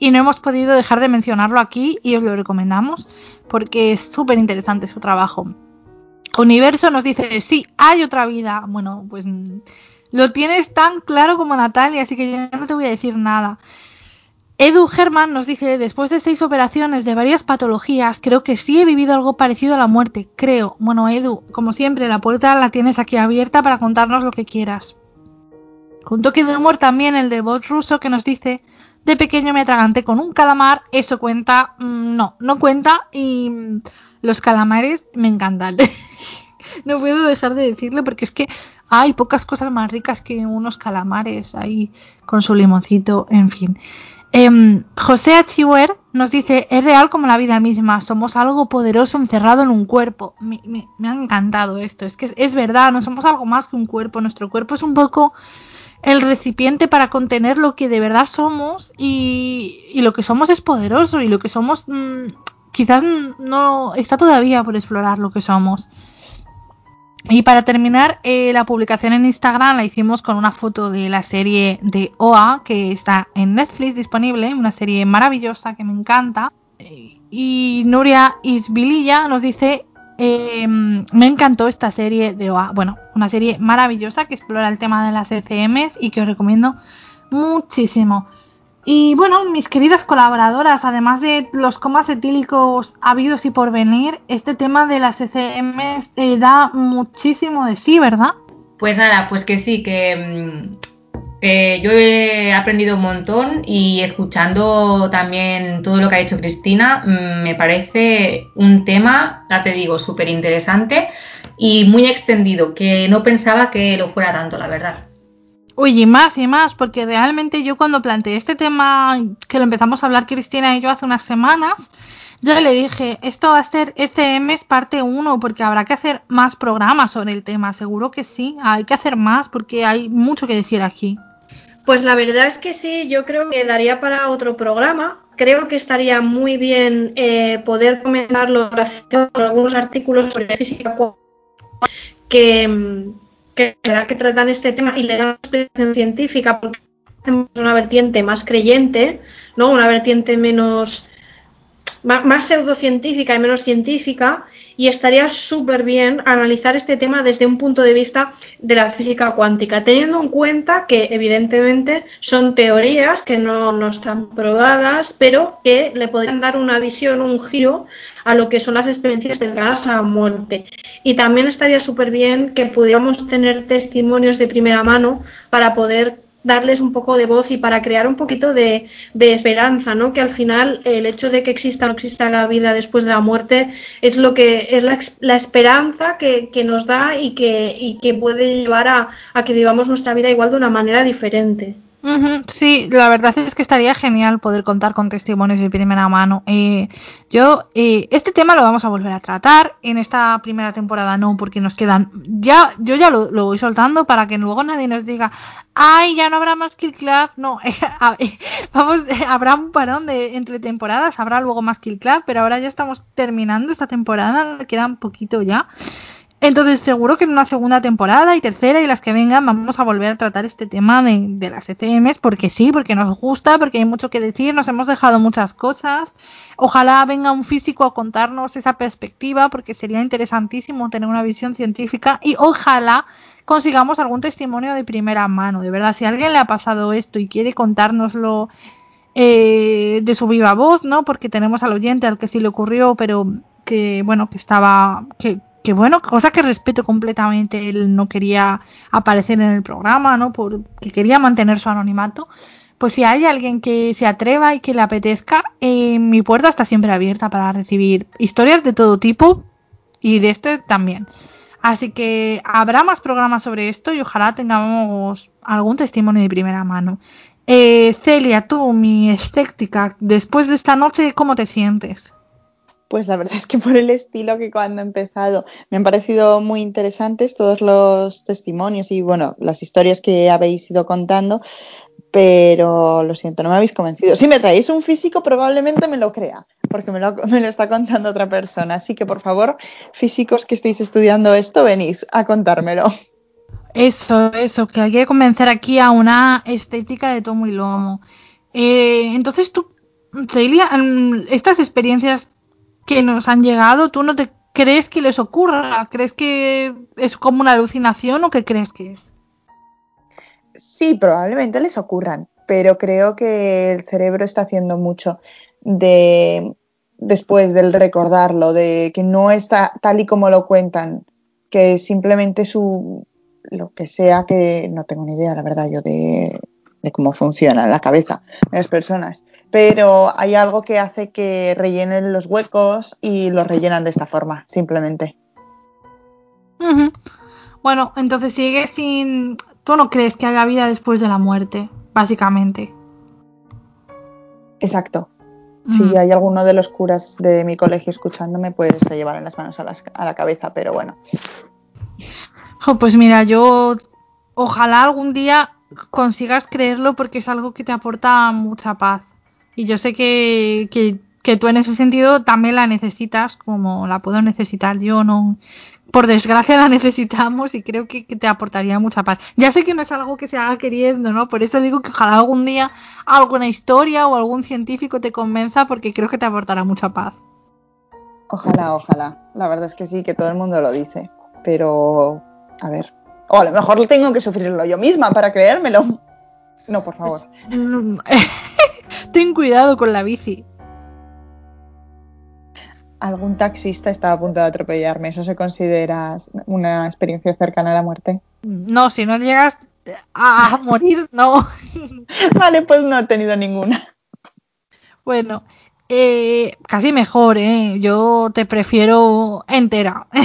Y no hemos podido dejar de mencionarlo aquí y os lo recomendamos porque es súper interesante su trabajo. Universo nos dice, sí, hay otra vida. Bueno, pues mm, lo tienes tan claro como Natalia, así que ya no te voy a decir nada. Edu Herman nos dice, después de seis operaciones de varias patologías, creo que sí he vivido algo parecido a la muerte, creo. Bueno, Edu, como siempre, la puerta la tienes aquí abierta para contarnos lo que quieras. Un toque de humor también el de Bot Russo que nos dice, de pequeño me atraganté con un calamar, eso cuenta, mm, no, no cuenta y mm, los calamares me encantan. no puedo dejar de decirlo porque es que hay pocas cosas más ricas que unos calamares ahí con su limoncito, en fin. Eh, José Achiwer nos dice, es real como la vida misma, somos algo poderoso encerrado en un cuerpo. Me, ha encantado esto, es que es, verdad, no somos algo más que un cuerpo, nuestro cuerpo es un poco el recipiente para contener lo que de verdad somos y, y lo que somos es poderoso y lo que somos mmm, quizás no está todavía por explorar lo que somos. Y para terminar, eh, la publicación en Instagram la hicimos con una foto de la serie de OA, que está en Netflix disponible, una serie maravillosa que me encanta. Y Nuria Isbililla nos dice, em, me encantó esta serie de OA. Bueno, una serie maravillosa que explora el tema de las ECMs y que os recomiendo muchísimo. Y bueno, mis queridas colaboradoras, además de los comas etílicos habidos y por venir, este tema de las ECM eh, da muchísimo de sí, ¿verdad? Pues nada, pues que sí, que mm, eh, yo he aprendido un montón y escuchando también todo lo que ha dicho Cristina, mm, me parece un tema, ya te digo, súper interesante y muy extendido, que no pensaba que lo fuera tanto, la verdad. Uy, y más y más, porque realmente yo cuando planteé este tema, que lo empezamos a hablar Cristina y yo hace unas semanas, ya le dije, esto va a ser ECMs parte 1, porque habrá que hacer más programas sobre el tema, seguro que sí, hay que hacer más, porque hay mucho que decir aquí. Pues la verdad es que sí, yo creo que daría para otro programa. Creo que estaría muy bien eh, poder comentarlo con algunos artículos sobre física que mm, que, que tratan este tema y le dan una explicación científica porque tenemos una vertiente más creyente, ¿no? Una vertiente menos más, pseudocientífica y menos científica y estaría súper bien analizar este tema desde un punto de vista de la física cuántica, teniendo en cuenta que evidentemente son teorías que no, no están probadas, pero que le podrían dar una visión, un giro a lo que son las experiencias cercanas a la muerte. Y también estaría súper bien que pudiéramos tener testimonios de primera mano para poder darles un poco de voz y para crear un poquito de, esperanza, ¿no? Que al final el hecho de que exista o no exista la vida después de la muerte es lo que es la, esperanza que, nos da y que, y que puede llevar a, a que vivamos nuestra vida igual de una manera diferente. Sí, la verdad es que estaría genial poder contar con testimonios de primera mano. Eh, yo, eh, este tema lo vamos a volver a tratar en esta primera temporada, no, porque nos quedan. Ya, yo ya lo, voy soltando para que luego nadie nos diga, ay, ya no habrá más Kill Club. No, vamos, habrá un parón de entre temporadas, habrá luego más Kill Club, pero ahora ya estamos terminando esta temporada, queda un poquito ya. Entonces seguro que en una segunda temporada y tercera y las que vengan vamos a volver a tratar este tema de, las ECMs porque sí, porque nos gusta, porque hay mucho que decir, nos hemos dejado muchas cosas. Ojalá venga un físico a contarnos esa perspectiva porque sería interesantísimo tener una visión científica y ojalá consigamos algún testimonio de primera mano. De verdad, si alguien le ha pasado esto y quiere contárnoslo eh, de su viva voz, ¿no? Porque tenemos al oyente al que sí le ocurrió, pero que bueno, que estaba, que, que bueno, cosa que respeto completamente, él no quería aparecer en el programa, ¿no? Porque quería mantener su anonimato. Pues si hay alguien que se atreva y que le apetezca, eh, mi puerta está siempre abierta para recibir historias de todo tipo y de este también. Así que habrá más programas sobre esto y ojalá tengamos algún testimonio de primera mano. Eh, Celia, tú, mi escéptica, después de esta noche, ¿cómo te sientes? Pues la verdad es que por el estilo que cuando he empezado me han parecido muy interesantes todos los testimonios y bueno, las historias que habéis ido contando, pero lo siento, no me habéis convencido. Si me traéis un físico probablemente me lo crea, porque me lo, me lo está contando otra persona. Así que por favor, físicos que estéis estudiando esto, venid a contármelo. Eso, eso, que hay que convencer aquí a una estética de tomo y lomo. Eh, entonces tú Celia, mm, estas experiencias que nos han llegado, ¿tú no te crees que les ocurra? ¿Crees que es como una alucinación o qué crees que es? Sí, probablemente les ocurran, pero creo que el cerebro está haciendo mucho de después del recordarlo, de que no está tal y como lo cuentan, que simplemente su lo que sea que no tengo ni idea, la verdad, yo de, de cómo funciona la cabeza de las personas. Pero hay algo que hace que rellenen los huecos y los rellenan de esta forma, simplemente. Bueno, entonces sigue sin... Tú no crees que haya vida después de la muerte, básicamente. Exacto. Mm. Si hay alguno de los curas de mi colegio escuchándome, pues se llevarán las manos a, las- a la cabeza, pero bueno. Pues mira, yo ojalá algún día consigas creerlo porque es algo que te aporta mucha paz. Y yo sé que, que, que tú en ese sentido también la necesitas, como la puedo necesitar yo, no. Por desgracia la necesitamos y creo que, que te aportaría mucha paz. Ya sé que no es algo que se haga queriendo, ¿no? Por eso digo que ojalá algún día alguna historia o algún científico te convenza porque creo que te aportará mucha paz. Ojalá, ojalá. La verdad es que sí, que todo el mundo lo dice. Pero, a ver. O a lo mejor tengo que sufrirlo yo misma para creérmelo. No, por favor. Mm, Ten cuidado con la bici. Algún taxista estaba a punto de atropellarme. ¿Eso se considera una experiencia cercana a la muerte? No, si no llegas a, morir, no. Vale, pues no he tenido ninguna. Bueno, eh, casi mejor, ¿eh? Yo te prefiero entera.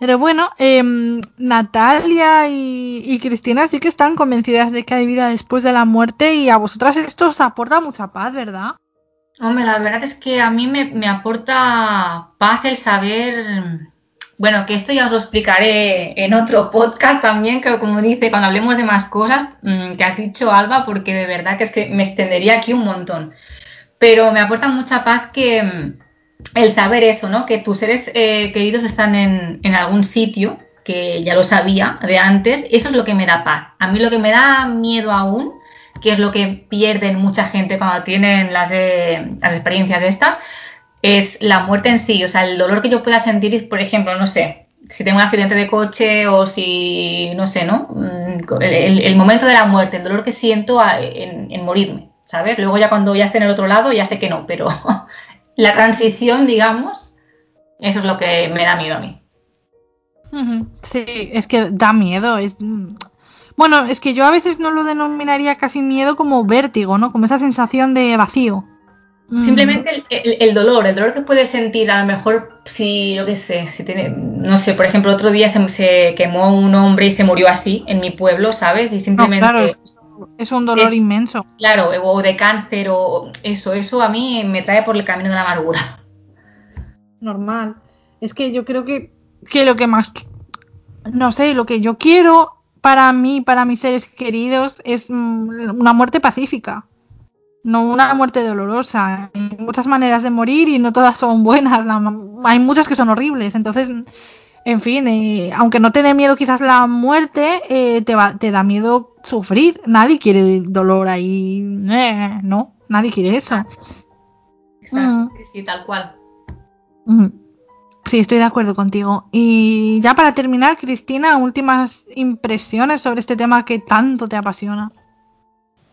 Pero bueno, em, Natalia y, y Cristina sí que están convencidas de que hay vida después de la muerte y a vosotras esto os aporta mucha paz, ¿verdad? Hombre, la verdad es que a mí me, me aporta paz el saber, bueno, que esto ya os lo explicaré en otro podcast también, que como dice, cuando hablemos de más cosas mm, que has dicho, Alba, porque de verdad que es que me extendería aquí un montón. Pero me aporta mucha paz que mm, el saber eso, ¿no? Que tus seres eh, queridos están en, en algún sitio, que ya lo sabía de antes, eso es lo que me da paz. A mí lo que me da miedo aún que es lo que pierden mucha gente cuando tienen las, eh, las experiencias estas, es la muerte en sí. O sea, el dolor que yo pueda sentir, por ejemplo, no sé, si tengo un accidente de coche o si, no sé, ¿no? Mm, El, el momento de la muerte, el dolor que siento a- en, en morirme, ¿sabes? Luego ya cuando ya esté en el otro lado ya sé que no, pero la transición, digamos, eso es lo que me da miedo a mí. Sí, es que da miedo. Es... Bueno, es que yo a veces no lo denominaría casi miedo como vértigo, ¿no? Como esa sensación de vacío. Mm, Simplemente el, el- el dolor, el dolor que puedes sentir, a lo mejor si, yo qué sé, si tiene, no sé, por ejemplo, otro día se, se quemó un hombre y se murió así en mi pueblo, ¿sabes? Y No, simplemente, claro, es, es un dolor es- inmenso. claro, o de cáncer o eso, eso a mí me trae por el camino de la amargura. normal. Es que yo creo que, que lo que más, no sé, lo que yo quiero para mí, para mis seres queridos, es mm, una muerte pacífica. No una muerte dolorosa. Hay muchas maneras de morir y no todas son buenas. hay muchas que son horribles. Entonces, en fin, eh, aunque no te dé miedo quizás la muerte, eh, te, va- te da miedo sufrir. Nadie quiere dolor ahí. eh, no, nadie quiere eso. Exacto, Mm. sí, tal cual. Ujú. Sí, estoy de acuerdo contigo. Y ya para terminar, Cristina, últimas impresiones sobre este tema que tanto te apasiona.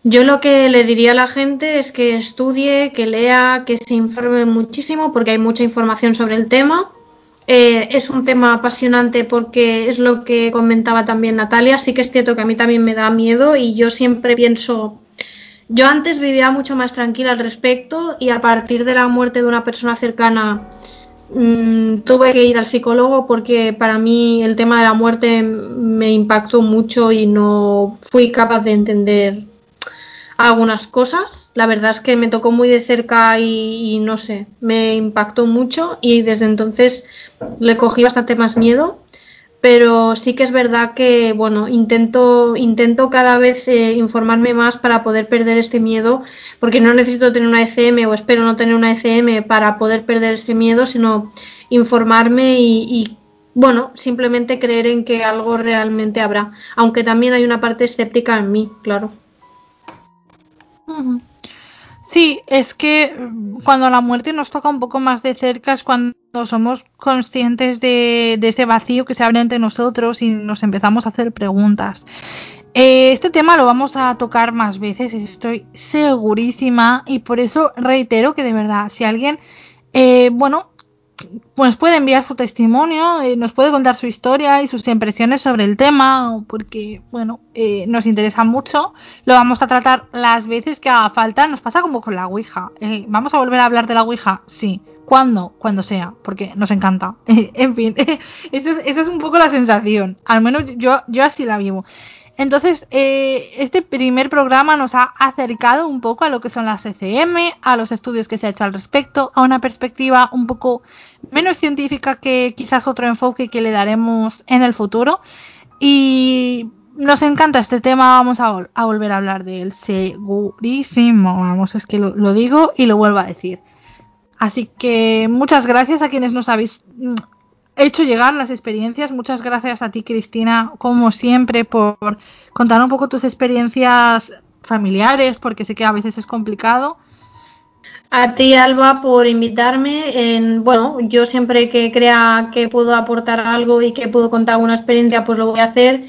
Yo lo que le diría a la gente es que estudie, que lea, que se informe muchísimo porque hay mucha información sobre el tema. Eh, es un tema apasionante porque es lo que comentaba también Natalia. Sí que es cierto que a mí también me da miedo y yo siempre pienso, yo antes vivía mucho más tranquila al respecto y a partir de la muerte de una persona cercana mm, tuve que ir al psicólogo porque para mí el tema de la muerte me impactó mucho y no fui capaz de entender algunas cosas. La verdad es que me tocó muy de cerca y, y no sé, me impactó mucho y desde entonces le cogí bastante más miedo. Pero sí que es verdad que, bueno, intento, intento cada vez eh, informarme más para poder perder este miedo, porque no necesito tener una ECM o espero no tener una ECM para poder perder este miedo, sino informarme y, bueno, simplemente creer en que algo realmente habrá, aunque también hay una parte escéptica en mí, claro. Sí, es que mm, cuando la muerte nos toca un poco más de cerca es cuando somos conscientes de, ese vacío que se abre entre nosotros y nos empezamos a hacer preguntas. Eh, este tema lo vamos a tocar más veces, estoy segurísima, y por eso reitero que de verdad, si alguien, eh, bueno, pues puede enviar su testimonio, eh, nos puede contar su historia y sus impresiones sobre el tema, porque, bueno, eh, nos interesa mucho. Lo vamos a tratar las veces que haga falta. Nos pasa como con la Ouija. Eh, ¿Vamos a volver a hablar de la Ouija? Sí. ¿Cuándo? Cuando sea, porque nos encanta. en fin, esa es, es un poco la sensación. Al menos yo, yo así la vivo. Entonces, eh, este primer programa nos ha acercado un poco a lo que son las ECM, a los estudios que se ha hecho al respecto, a una perspectiva un poco menos científica que quizás otro enfoque que le daremos en el futuro. Y nos encanta este tema, vamos a, volver a hablar de él segurísimo. Vamos, es que lo, lo digo y lo vuelvo a decir. Así que muchas gracias a quienes nos habéis hecho llegar las experiencias. Muchas gracias a ti, Cristina, como siempre, por contar un poco tus experiencias familiares, porque sé que a veces es complicado. A ti, Alba, por invitarme. En, bueno, yo siempre que crea que puedo aportar algo y que puedo contar una experiencia, pues lo voy a hacer.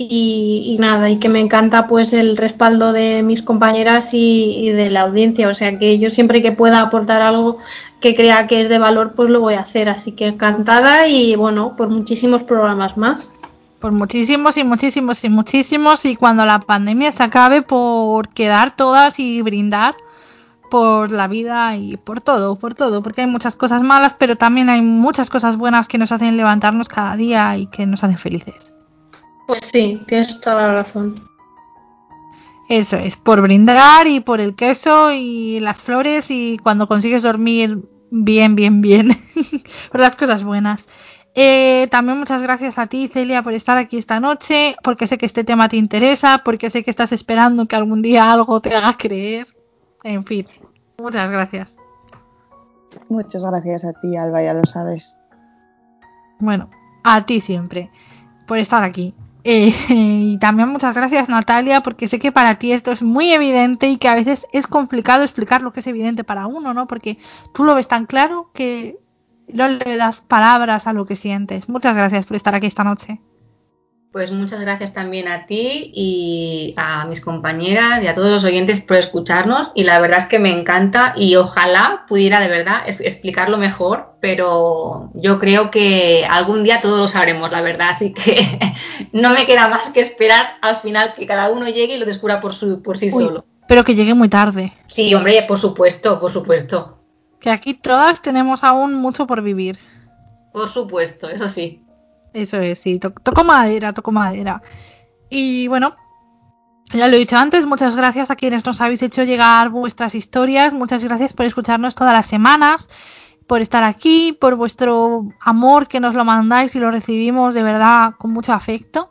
Y, nada, y que me encanta pues el respaldo de mis compañeras y, y, de la audiencia. O sea que yo siempre que pueda aportar algo que crea que es de valor, pues lo voy a hacer. Así que encantada y bueno, por muchísimos programas más. Por muchísimos y muchísimos y muchísimos. Y cuando la pandemia se acabe, por quedar todas y brindar por la vida y por todo, por todo, porque hay muchas cosas malas, pero también hay muchas cosas buenas que nos hacen levantarnos cada día y que nos hacen felices. Pues sí, tienes toda la razón. Eso es, por brindar y por el queso y las flores y cuando consigues dormir bien, bien, bien, por las cosas buenas. Eh, también muchas gracias a ti, Celia, por estar aquí esta noche, porque sé que este tema te interesa, porque sé que estás esperando que algún día algo te haga creer. En fin, muchas gracias. Muchas gracias a ti, Alba, ya lo sabes. Bueno, a ti siempre, por estar aquí. Eh, y también muchas gracias Natalia, porque sé que para ti esto es muy evidente y que a veces es complicado explicar lo que es evidente para uno, ¿no? Porque tú lo ves tan claro que no le das palabras a lo que sientes. Muchas gracias por estar aquí esta noche. Pues muchas gracias también a ti y a mis compañeras y a todos los oyentes por escucharnos y la verdad es que me encanta y ojalá pudiera de verdad explicarlo mejor, pero yo creo que algún día todos lo sabremos, la verdad, así que no me queda más que esperar al final que cada uno llegue y lo descubra por, su, por sí Uy, solo. Pero que llegue muy tarde. Sí, hombre, por supuesto, por supuesto. Que aquí todas tenemos aún mucho por vivir. Por supuesto, eso sí. Eso es, sí, to toco madera, toco madera. Y bueno, ya lo he dicho antes, muchas gracias a quienes nos habéis hecho llegar vuestras historias, muchas gracias por escucharnos todas las semanas, por estar aquí, por vuestro amor que nos lo mandáis y lo recibimos de verdad con mucho afecto.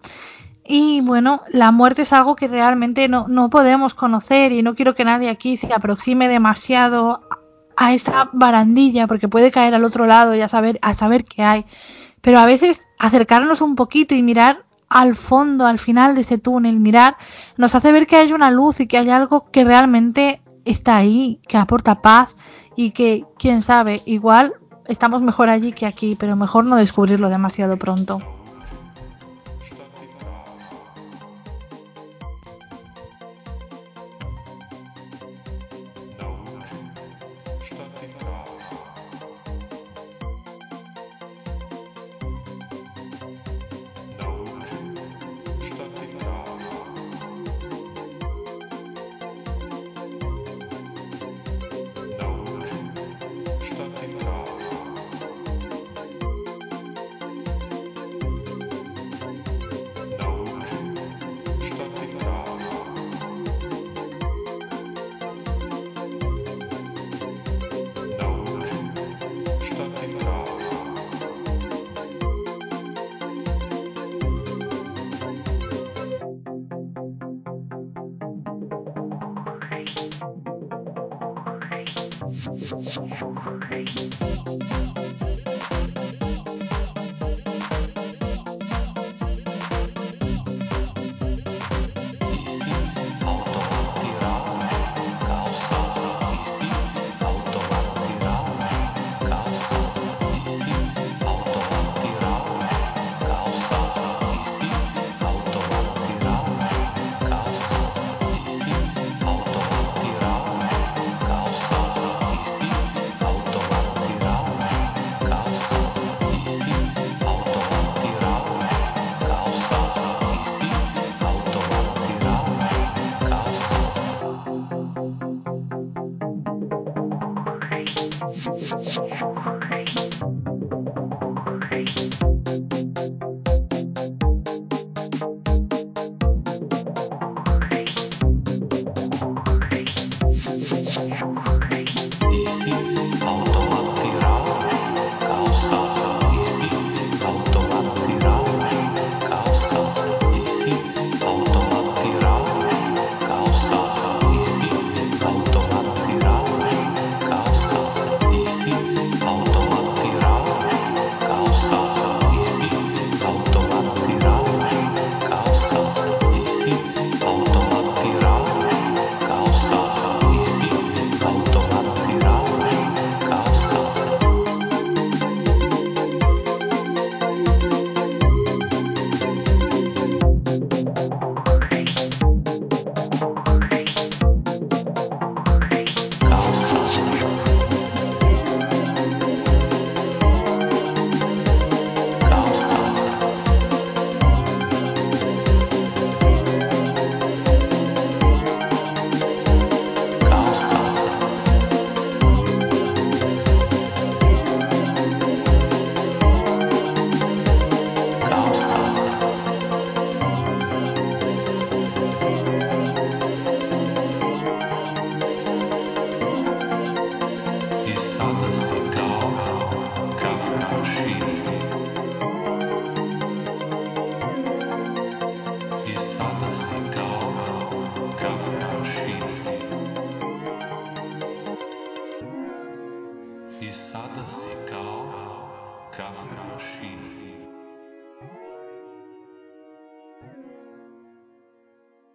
Y bueno, la muerte es algo que realmente no, no podemos conocer y no quiero que nadie aquí se aproxime demasiado a esa barandilla porque puede caer al otro lado y a saber, a saber qué hay. Pero a veces acercarnos un poquito y mirar al fondo, al final de ese túnel, mirar, nos hace ver que hay una luz y que hay algo que realmente está ahí, que aporta paz y que, quién sabe, igual estamos mejor allí que aquí, pero mejor no descubrirlo demasiado pronto.